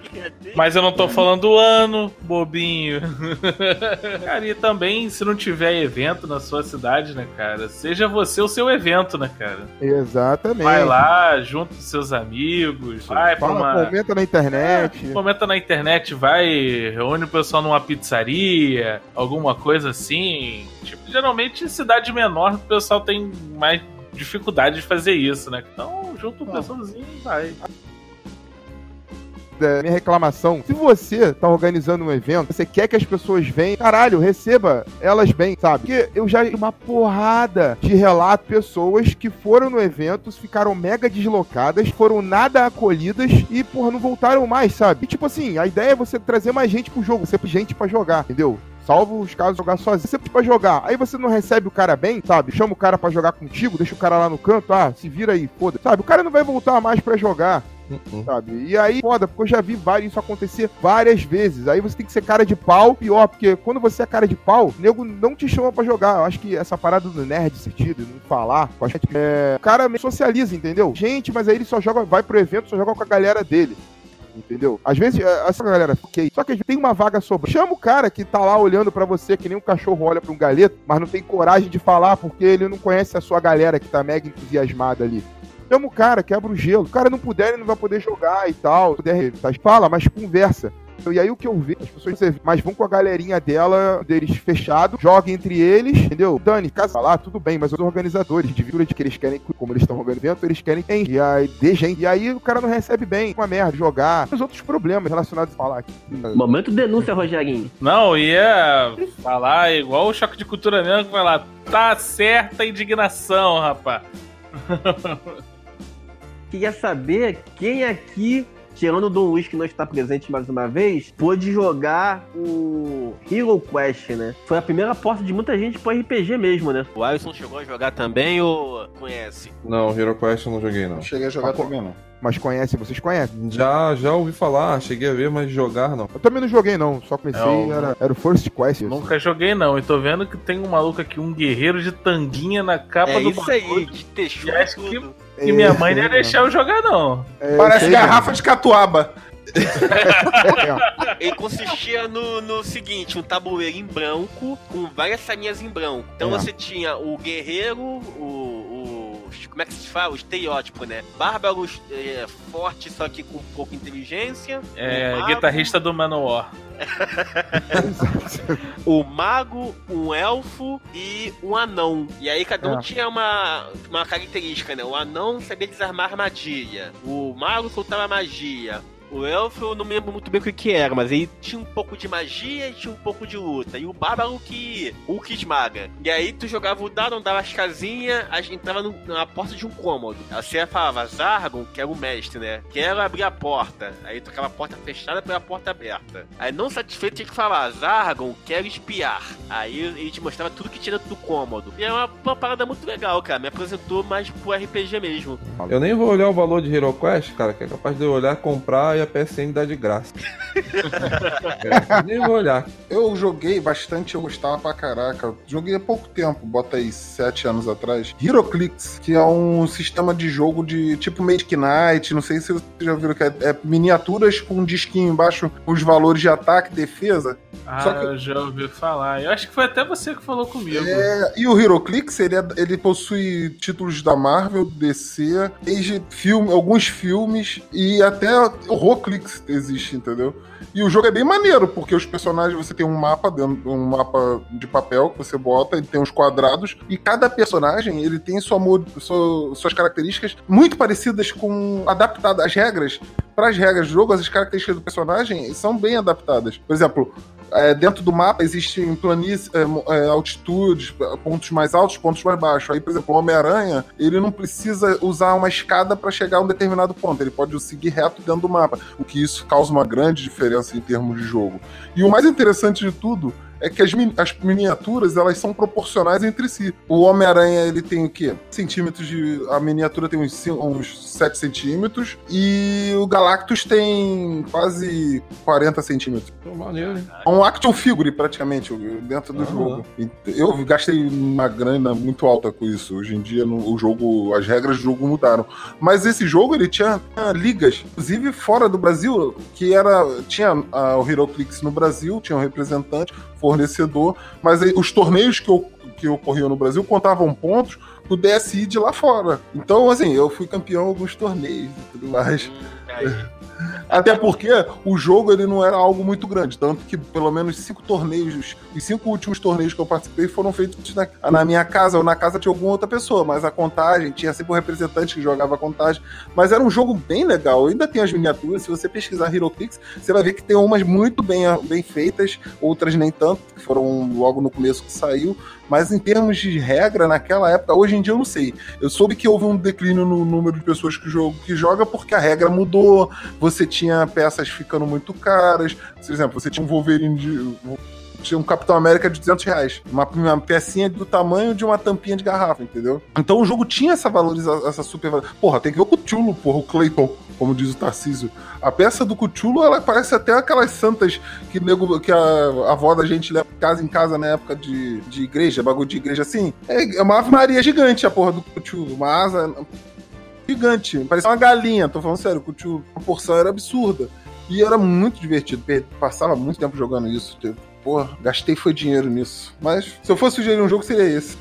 Mas eu não tô falando do ano, bobinho. cara, e também, se não tiver evento na sua cidade, né, cara? Seja você o seu evento, né, cara? Exatamente. Vai lá, junto com seus amigos, vai pra Fala, uma. comenta na internet. Comenta na internet, vai, reúne o pessoal numa pizzaria, alguma coisa assim. Tipo, geralmente cidade menor pessoal tem mais dificuldade de fazer isso, né? Então, junto o pessoalzinho e vai. da minha reclamação. Se você tá organizando um evento, você quer que as pessoas venham, caralho, receba elas bem, sabe? Porque eu já vi uma porrada de relato de pessoas que foram no evento, ficaram mega deslocadas, foram nada acolhidas e, porra, não voltaram mais, sabe? E tipo assim, a ideia é você trazer mais gente pro jogo, sempre gente pra jogar, entendeu? Salvo os casos de jogar sozinho. Sempre pra jogar. Aí você não recebe o cara bem, sabe? Chama o cara pra jogar contigo, deixa o cara lá no canto, ah, se vira aí, foda. Sabe? O cara não vai voltar mais pra jogar. Uh-uh. sabe? E aí, foda, porque eu já vi vários, isso acontecer várias vezes. Aí você tem que ser cara de pau, pior, porque quando você é cara de pau, o nego não te chama pra jogar. Eu acho que essa parada do nerd sentido, não falar, eu acho que é, o cara socializa, entendeu? Gente, mas aí ele só joga, vai pro evento, só joga com a galera dele. Entendeu? Às vezes, é, essa galera, ok. Só que tem uma vaga sobrando. Chama o cara que tá lá olhando pra você, que nem um cachorro olha pra um galeto, mas não tem coragem de falar porque ele não conhece a sua galera que tá mega entusiasmada ali. Chama o cara, quebra o gelo. O cara não puder, ele não vai poder jogar e tal. Puder, fala, mas conversa. E aí o que eu vejo, as pessoas mas vão com a galerinha dela, deles fechado, joga entre eles, entendeu? Dani, casa lá, tudo bem, mas os organizadores, de virtude que eles querem, como eles estão organizando evento, eles querem tem, e aí de gente. E aí o cara não recebe bem, uma merda, jogar. Os outros problemas relacionados a falar aqui. Momento denúncia, Rogerinho. Não, ia falar igual o choque de cultura mesmo, que vai lá, tá certa a indignação, rapaz. Queria saber quem aqui, tirando o Dom Luiz que não está presente mais uma vez, pôde jogar o Hero Quest, né? Foi a primeira porta de muita gente pro RPG mesmo, né? O Alisson chegou a jogar também ou conhece? Não, Hero Quest eu não joguei, não. Não cheguei a jogar Mas, também, não. Mas conhecem, vocês conhecem. Já, já ouvi falar, cheguei a ver, mas jogar não. Eu também não joguei, não. Só comecei, Não. era, era o First Quest. isso. Nunca joguei, não. E tô vendo que tem um maluco aqui, um guerreiro de tanguinha na capa é do isso aí, bagulho. de textura acho que- tudo. E minha mãe não ia deixar eu jogar, não. É, Parece sei, garrafa de catuaba. Ele consistia no, no seguinte, um tabuleiro em branco com várias salinhas em branco. Então É. você tinha o guerreiro, o, os- como é que se fala? O estereótipo, né? Bárbaro é, forte, só que com pouca inteligência. É, guitarrista do Manowar. O mago, um elfo e um anão. E aí cada um É. tinha uma, uma característica, né? O anão sabia desarmar armadilha. O mago soltava magia. O elfo eu não me lembro muito bem o que, era, mas ele tinha um pouco de magia e tinha um pouco de luta. E o bárbaro que. o que esmaga. E aí tu jogava o dado, andava as casinhas, a gente entrava no- na porta de um cômodo. Aí você falava, Zargon, que era o mestre, né? Quero abrir a porta. Aí tocava a porta fechada pela porta aberta. Aí não satisfeito tinha que falar, Zargon, quero espiar. Aí ele te mostrava tudo que tinha dentro do cômodo. E é uma, uma parada muito legal, cara. Me apresentou mais pro RPG mesmo. Eu nem vou olhar o valor de Hero Quest, cara, que é capaz de eu olhar, comprar e a PSN dar de graça. É, nem vou olhar. Eu joguei bastante, eu gostava pra caraca. Joguei há pouco tempo, bota aí sete anos atrás. HeroClix, que é um sistema de jogo de tipo Magic Knight, não sei se vocês já viram que é, é miniaturas com um disquinho embaixo com os valores de ataque e defesa. Ah, Só que- eu já ouvi falar. Eu acho que foi até você que falou comigo. É, e o HeroClix, ele, é- ele possui títulos da Marvel, DC, desde filme, alguns filmes e até o Roclix existe, entendeu? E o jogo é bem maneiro, porque os personagens, você tem um mapa dentro, um mapa de papel que você bota, ele tem uns quadrados, e cada personagem, ele tem sua, sua- suas características muito parecidas com adaptadas às regras. Para as regras do jogo, as características do personagem são bem adaptadas. Por exemplo, é, dentro do mapa existem planícies, é, é, altitudes, pontos mais altos, pontos mais baixos. Aí, por exemplo, o Homem-Aranha, ele não precisa usar uma escada para chegar a um determinado ponto. Ele pode seguir reto dentro do mapa, o que isso causa uma grande diferença em termos de jogo. E o mais interessante de tudo é que as, min- as miniaturas elas são proporcionais entre si. O Homem-Aranha ele tem o quê? Centímetros de. A miniatura tem uns, uns 7 centímetros e o Galactus tem quase 40 centímetros. Pô, maneiro, hein? É um action figure, praticamente, dentro do Aham. jogo. Eu gastei uma grana muito alta com isso. Hoje em dia, no- o jogo, as regras do jogo mudaram. Mas esse jogo, ele tinha, tinha ligas, inclusive fora do Brasil, que era. Tinha ah, o HeroClix no Brasil, tinha um representante, fornecedor, mas aí, os torneios que, que ocorriam no Brasil contavam pontos do DSI de lá fora. Então, assim, eu fui campeão alguns torneios e tudo mais. Hum. Até porque o jogo ele não era algo muito grande, tanto que pelo menos cinco torneios, os cinco últimos torneios que eu participei foram feitos na, na minha casa ou na casa de alguma outra pessoa, mas a contagem tinha sempre um representante que jogava a contagem, mas era um jogo bem legal. Ainda tem as miniaturas, se você pesquisar HeroClix, você vai ver que tem umas muito bem, bem feitas, outras nem tanto, que foram logo no começo que saiu, mas em termos de regra, naquela época, hoje em dia eu não sei. Eu soube que houve um declínio no número de pessoas que, jogo, que joga porque a regra mudou, você tinha peças ficando muito caras. Por exemplo, você tinha um Wolverine de. Tinha um Capitão América de 200 reais. Uma, uma pecinha do tamanho de uma tampinha de garrafa, entendeu? Então o jogo tinha essa valorização, essa super Porra, tem que ver o Cthulhu, porra, o Clayton, como diz o Tarcísio. A peça do Cthulhu, ela parece até aquelas santas que, nego, que a, a avó da gente leva de casa em casa na época de, de igreja, bagulho de igreja assim. É, é uma ave maria gigante a porra do Cthulhu, uma asa gigante, parecia uma galinha, tô falando sério, o Cthulhu, a porção era absurda. E era muito divertido, passava muito tempo jogando isso. Gastei foi dinheiro nisso. Mas se eu fosse sugerir um jogo, seria esse.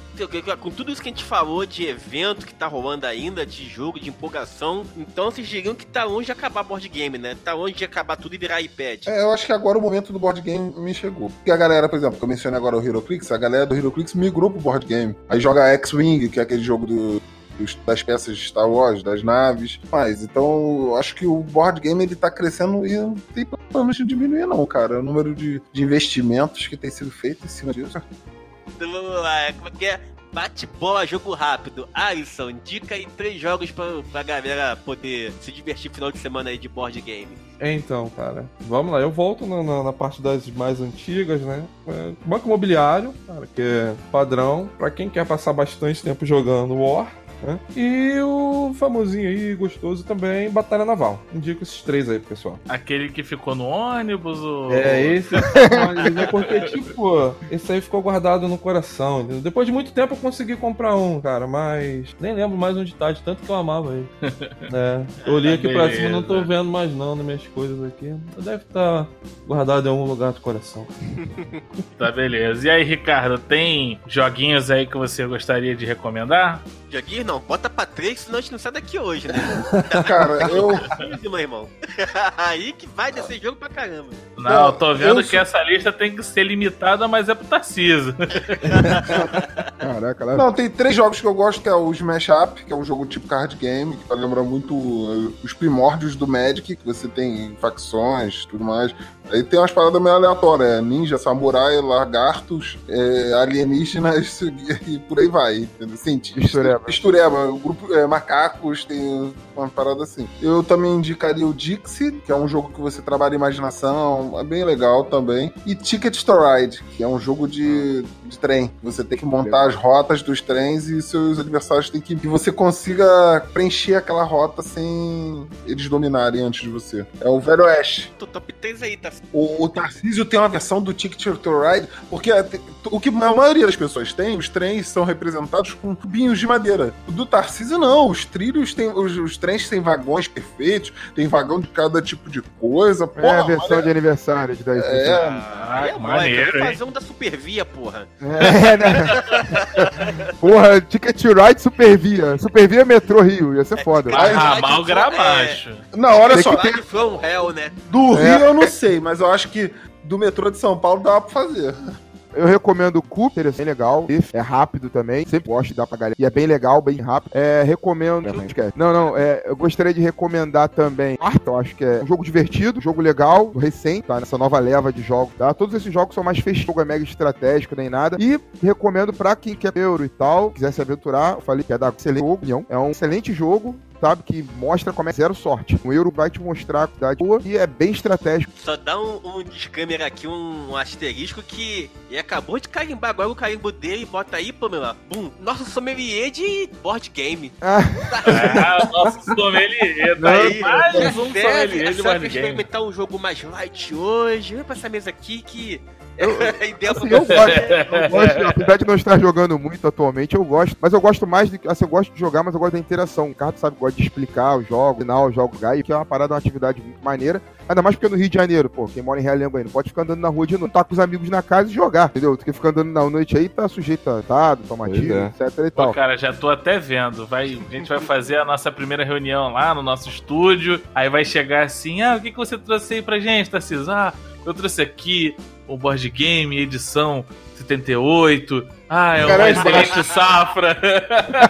Com tudo isso que a gente falou de evento que tá rolando ainda, de jogo, de empolgação, então vocês diriam que tá longe de acabar board game, né? Tá longe de acabar tudo e virar iPad. É, eu acho que agora o momento do board game me chegou. Porque a galera, por exemplo, que eu mencionei agora o HeroClix, a galera do HeroClix migrou pro board game. Aí joga X-Wing, que é aquele jogo do- dos- das peças de Star Wars, das naves. Mas, então, eu acho que o board game ele tá crescendo e não tem planos de diminuir, não, cara. O número de, de investimentos que tem sido feito em cima disso. Então vamos lá, como é que é? Bate bola, jogo rápido. Alisson, dica aí três jogos pra, pra galera poder se divertir no final de semana aí de board game. Então, cara, vamos lá. Eu volto na, na- na parte das mais antigas, né? É, Banco Imobiliário, cara, que é padrão pra quem quer passar bastante tempo jogando War. Né? E o famosinho aí, gostoso também, Batalha Naval. Indico esses três aí pro pessoal. Aquele que ficou no ônibus, o. É, esse é porque, tipo, esse aí ficou guardado no coração. entendeu? Depois de muito tempo eu consegui comprar um, cara, mas nem lembro mais onde tá, de tanto que eu amava ele. É, eu olhei aqui pra cima, não tô vendo mais não nas minhas coisas aqui. Deve estar guardado em algum lugar do coração. Tá beleza. E aí, Ricardo, tem joguinhos aí que você gostaria de recomendar? Joguinho não, bota pra três, senão a gente não sai daqui hoje, né? Cara, eu. Meu irmão. aí que vai descer jogo pra caramba. Não, eu tô vendo eu que sou- essa lista tem que ser limitada, mas é pro Tarcísio. Caraca. Não, tem três jogos que eu gosto, que é o Smash Up, que é um jogo tipo card game, que lembra muito uh, os primórdios do Magic, que você tem facções e tudo mais. Aí tem umas paradas meio aleatórias, é ninja, samurai, lagartos, é, alienígenas e por aí vai. entendeu? Cientistas. Mistureba. Mistureba, o grupo, é, macacos, tem uma parada assim. Eu também indicaria o Dixie, que é um jogo que você trabalha imaginação, é bem legal também. E Ticket to Ride, que é um jogo de, de trem. Você tem que montar as rotas dos trens e seus adversários têm que. que você consiga preencher aquela rota sem eles dominarem antes de você. É o Velho Oeste. Tô top 3 aí, tá? O, o Tarcísio tem uma versão do Ticket to Ride, porque a- o que a maioria das pessoas tem, os trens são representados com tubinhos de madeira. O do Tarcísio não, os trilhos têm, os, os trens têm vagões perfeitos, tem vagão de cada tipo de coisa. É a Porra, versão olha- de aniversário de 10 É, Ah, Aí é bom, maneiro, fazer um da Supervia, porra. É, né? Porra, Ticket to Ride Supervia. Supervia Metrô Rio, ia ser foda. Mas- Ramal é- Gramacho. Não, olha Tem só, que Lá de From Hell, né? do É. Rio eu não sei, mas eu acho que do metrô de São Paulo dá pra fazer. Eu recomendo o Cooper, é bem legal. Esse É rápido também. Sempre gosto de dar pra galera. E é bem legal, bem rápido. É, recomendo. Esquece. Não, não. É, eu gostaria de recomendar também. Arta, eu acho que é um jogo divertido, jogo legal, recente, tá? Nessa nova leva de jogos, tá? Todos esses jogos são mais festivos, jogo é mega estratégico, nem nada. E recomendo pra quem quer euro e tal, quiser se aventurar, eu falei que é da excelente opinião. É um excelente jogo. Sabe, que mostra como é zero sorte. O euro vai te mostrar a quantidade boa e é bem estratégico. Só dá um, um disclaimer aqui, um, um asterisco que ele acabou de carimbar agora o carimbo dele e bota aí, Pamela. Bum, nosso sommelier de board game. Ah, Ah, nosso sommelier. Tá aí, mais um sommelier de board game. experimentar um jogo mais light hoje. Vem pra essa mesa aqui que é ideal Assim, eu gosto, eu gosto, apesar de não estar jogando muito atualmente, eu gosto, mas eu gosto mais de, assim, eu gosto de jogar, mas eu gosto da interação. O Ricardo sabe, gosta de explicar os jogos, final, os jogos gai, que é uma parada, uma atividade muito maneira. Ainda mais porque no Rio de Janeiro, pô, quem mora em Realengo aí, não pode ficar andando na rua de noite, tá com os amigos na casa e jogar, entendeu? Tu que fica andando na noite aí, tá sujeito a atado, tiro, é. etc e Pô, tal. cara, já tô até vendo. Vai, a gente vai fazer a nossa primeira reunião lá no nosso estúdio. Aí vai chegar assim: ah, o que, que você trouxe aí pra gente, Tarcísio? Ah, eu trouxe aqui o board game, edição 78. Ah, é uma Caralho, excelente safra.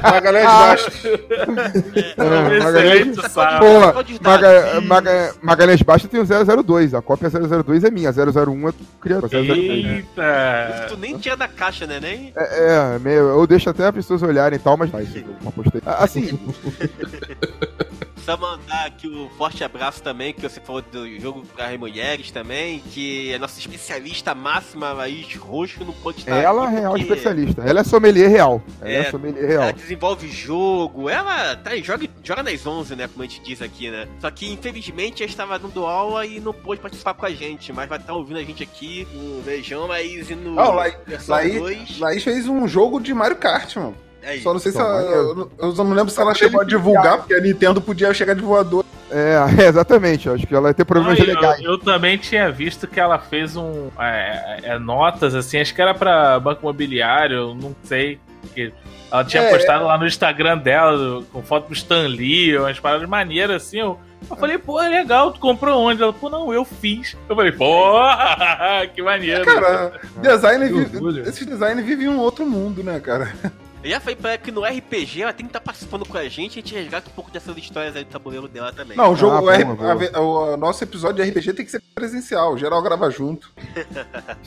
Magalhães Ah. Bastos. É É, excelente Magalhães- safra. Porra, Pode dar. Maga, Maga, Magalhães Basta tem o 002, a cópia 002 é minha, a 001 é criador. 002. Eita! Tu nem tira da caixa, né? Nem... É, é, meio, eu deixo até as pessoas olharem e tal, mas postei. Assim, Só mandar aqui um forte abraço também, que você falou do jogo para as mulheres também, que a nossa especialista máxima, Laís Roxo, não pode estar Ela é real porque especialista. Ela é sommelier real. Ela é, É, sommelier Ela real. desenvolve jogo, ela tá, joga, joga nas 11, né, como a gente diz aqui, né? Só que, infelizmente, ela estava dando aula e não pôde participar com a gente, mas vai estar ouvindo a gente aqui no Beijão, Laís, e no Ah, o Laís- Laís, 2. Laís fez um jogo de Mario Kart, mano. É isso. Só não sei se ela. maneiro. Eu, eu só não lembro se ela chegou a divulgar, porque a Nintendo podia chegar de voador. É, exatamente. Acho que ela vai ter problemas Ah, eu, legais. eu também tinha visto que ela fez um. é, é, notas, assim, acho que era pra banco imobiliário, não sei. Que ela tinha É, postado lá no Instagram dela, com foto do Stan Lee, umas paradas maneiras, assim. Eu, eu falei, pô, é legal, tu comprou onde? Ela, pô, não, eu fiz. Eu falei, pô, que maneiro. Cara, design vive, esses design vivem em um outro mundo, né, cara? Eu já falei pra ela que no RPG ela tem que estar participando com a gente e a gente resgata um pouco dessas histórias aí do tabuleiro dela também. Não, o jogo, Ah, a o, o nosso episódio de RPG tem que ser presencial, geral grava junto. É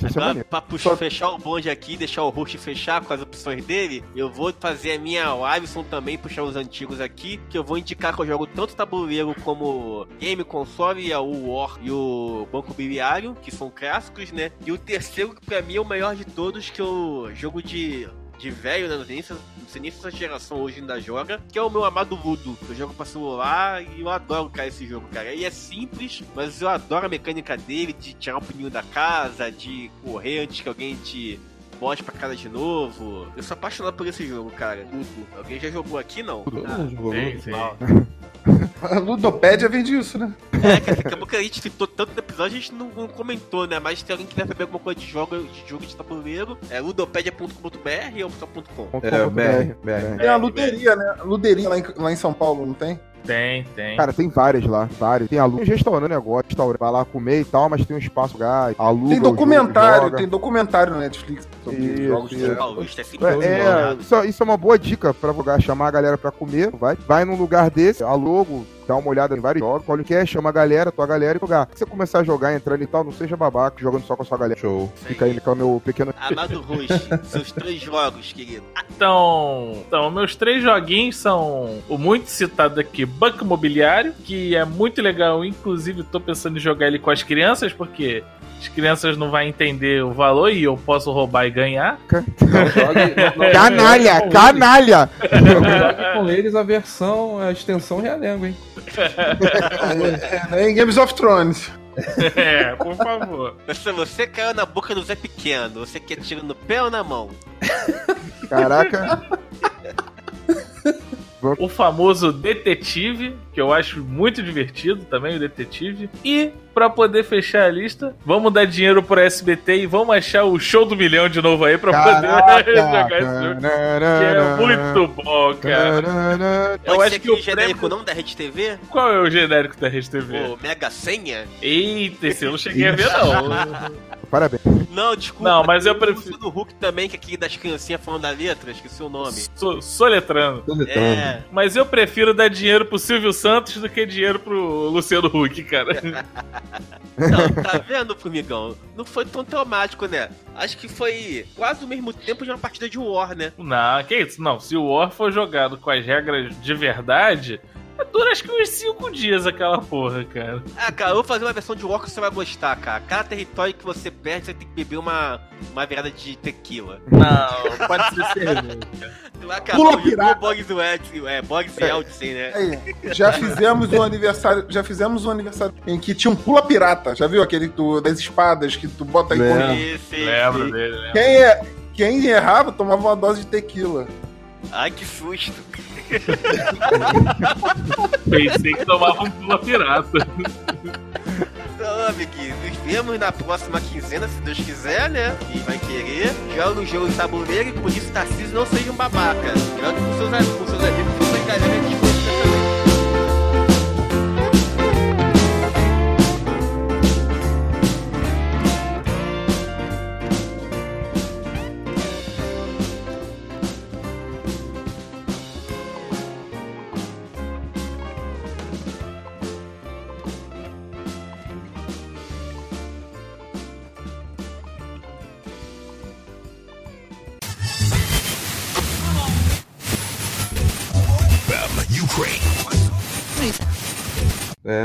Agora, pra puxar, Só- fechar o bonde aqui, deixar o host fechar com as opções dele, eu vou fazer a minha Liveson também, puxar os antigos aqui, que eu vou indicar que eu jogo tanto tabuleiro como game console, o War e o Banco Biliário, que são clássicos, né? E o terceiro, que pra mim é o melhor de todos, que é o jogo de de velho, né? Não sei, nem se, não sei nem se essa geração hoje ainda joga, que é o meu amado Ludo. Eu jogo pra celular e eu adoro, cara, esse jogo, cara. E é simples, mas eu adoro a mecânica dele de tirar o pneu da casa, de correr antes que alguém te bote pra casa de novo. Eu sou apaixonado por esse jogo, cara. Ludo. Alguém já jogou aqui, não? Ah. Sim, sim. A Ludopédia vende isso, né? É, cara, acabou que a gente citou tanto no episódio, a gente não, não comentou, né? Mas se alguém quiser saber alguma coisa de jogo de, jogo de tabuleiro, é ludopedia.com.br ou só.com? É, .com.br. BR, BR. Tem a luderia, né? Luderia lá em, lá em São Paulo, não tem? Tem, tem. Cara, tem várias lá, várias. Tem aluno de restaurante, negócio, restaurante, vai lá comer e tal, mas tem um espaço lugar, aluga. Tem jogo, documentário, joga. tem documentário no Netflix sobre Isso, jogos isso. Paulista é É, bom, é, isso, isso é uma boa dica pra lugar, chamar a galera pra comer. Vai, vai num lugar desse, aluga, dá uma olhada em vários jogos, olha o que é, chama a galera, tua galera e jogar. Se você começar a jogar, entrando e tal, não seja babaca, jogando só com a sua galera. Show. Fica aí com o meu pequeno. Amado Rush, seus três jogos, querido. Então, então, meus três joguinhos são o muito citado aqui, Banco Imobiliário, que é muito legal, inclusive tô pensando em jogar ele com as crianças, porque as crianças não vão entender o valor e eu posso roubar e ganhar. Não jogue, não, não, Canalha! Canalha! jogue com eles a versão, a extensão Realengo, hein? É, em Games of Thrones. é, por favor. Se você caiu na boca do Zé Pequeno, você quer tiro no pé ou na mão? Caraca. O famoso detetive, que eu acho muito divertido também, o detetive. E, pra poder fechar a lista, vamos dar dinheiro pro SBT e vamos achar o show do milhão de novo aí pra poder jogar esse jogo. Que é muito bom, cara. Eu acho que o genérico prêmio... não da Rede TV? Qual é o genérico da Rede TV? O Mega Senha? Eita, esse eu não cheguei a ver, não. Parabéns. Não, desculpa. Não, mas eu prefiro- do Hulk também, que é aquele das criancinhas falando da letra, esqueci o nome. So, soletrando. É, Mas eu prefiro dar dinheiro pro Silvio Santos do que dinheiro pro Luciano Huck, cara. não, tá vendo, Formigão? Não foi tão traumático, né? Acho que foi quase o mesmo tempo de uma partida de War, né? Não, que isso? Não, se o War for jogado com as regras de verdade, dura acho que uns 5 dias aquela porra, cara. Ah, cara, eu vou fazer uma versão de War que você vai gostar, cara. Cada território que você perde, você tem que beber uma, uma virada de tequila. Não, pode ser cerveja. Pula o pirata. Bogs Yeltsin, é, Bogs Yeltsin, né? Aí, já fizemos um aniversário, já fizemos um aniversário em que tinha um pula pirata. Já viu aquele do- das espadas que tu bota aí Lembro. esse. Lembro dele, né? Quem, é, quem errava tomava uma dose de tequila. Ai, que susto. Pensei que tomava um pula pirata. Então, amiguinho, nos vemos na próxima quinzena, se Deus quiser, né? E vai querer. Joga o jogo de tabuleiro e por isso, Tarcísio, não seja um babaca. Joga com seus, com seus amigos, com suas galera de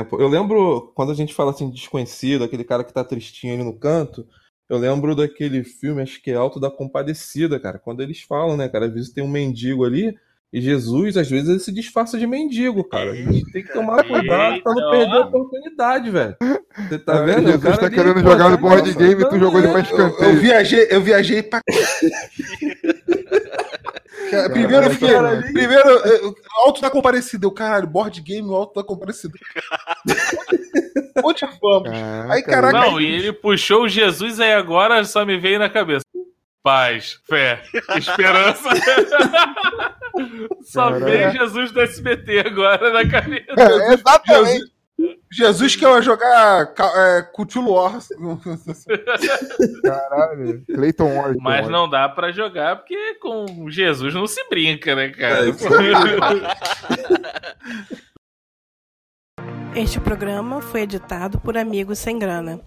Pô, eu lembro quando a gente fala assim, desconhecido, aquele cara que tá tristinho ali no canto. Eu lembro daquele filme, acho que é Alto da Compadecida, cara. Quando eles falam, né, cara? Às vezes tem um mendigo ali. E Jesus, às vezes, ele se disfarça de mendigo, cara. A gente tem que tomar cuidado pra não perder a oportunidade, velho. Você tá vendo? O Jesus cara tá ali, querendo pô, jogar no tá board nossa, game e tu jogou ele pra vendo? Eu, eu escanteio. viajei, eu viajei pra. Cara, primeiro fiquei. cara Primeiro, o Alto da Comparecida. Eu, caralho, board game, o Alto da Comparecida. Onde vamos? Caraca, Aí, caraca, Não, e ele puxou o Jesus aí agora, só me veio na cabeça. Paz, fé, esperança. só Caraca. veio Jesus do SBT agora na cabeça. É, exatamente. Jesus quer jogar ca- é, Cthulhu Wars. Caralho. Clayton Ward. Mas não dá pra jogar porque com Jesus não se brinca, né, cara? É, isso Este programa foi editado por Amigos Sem Grana.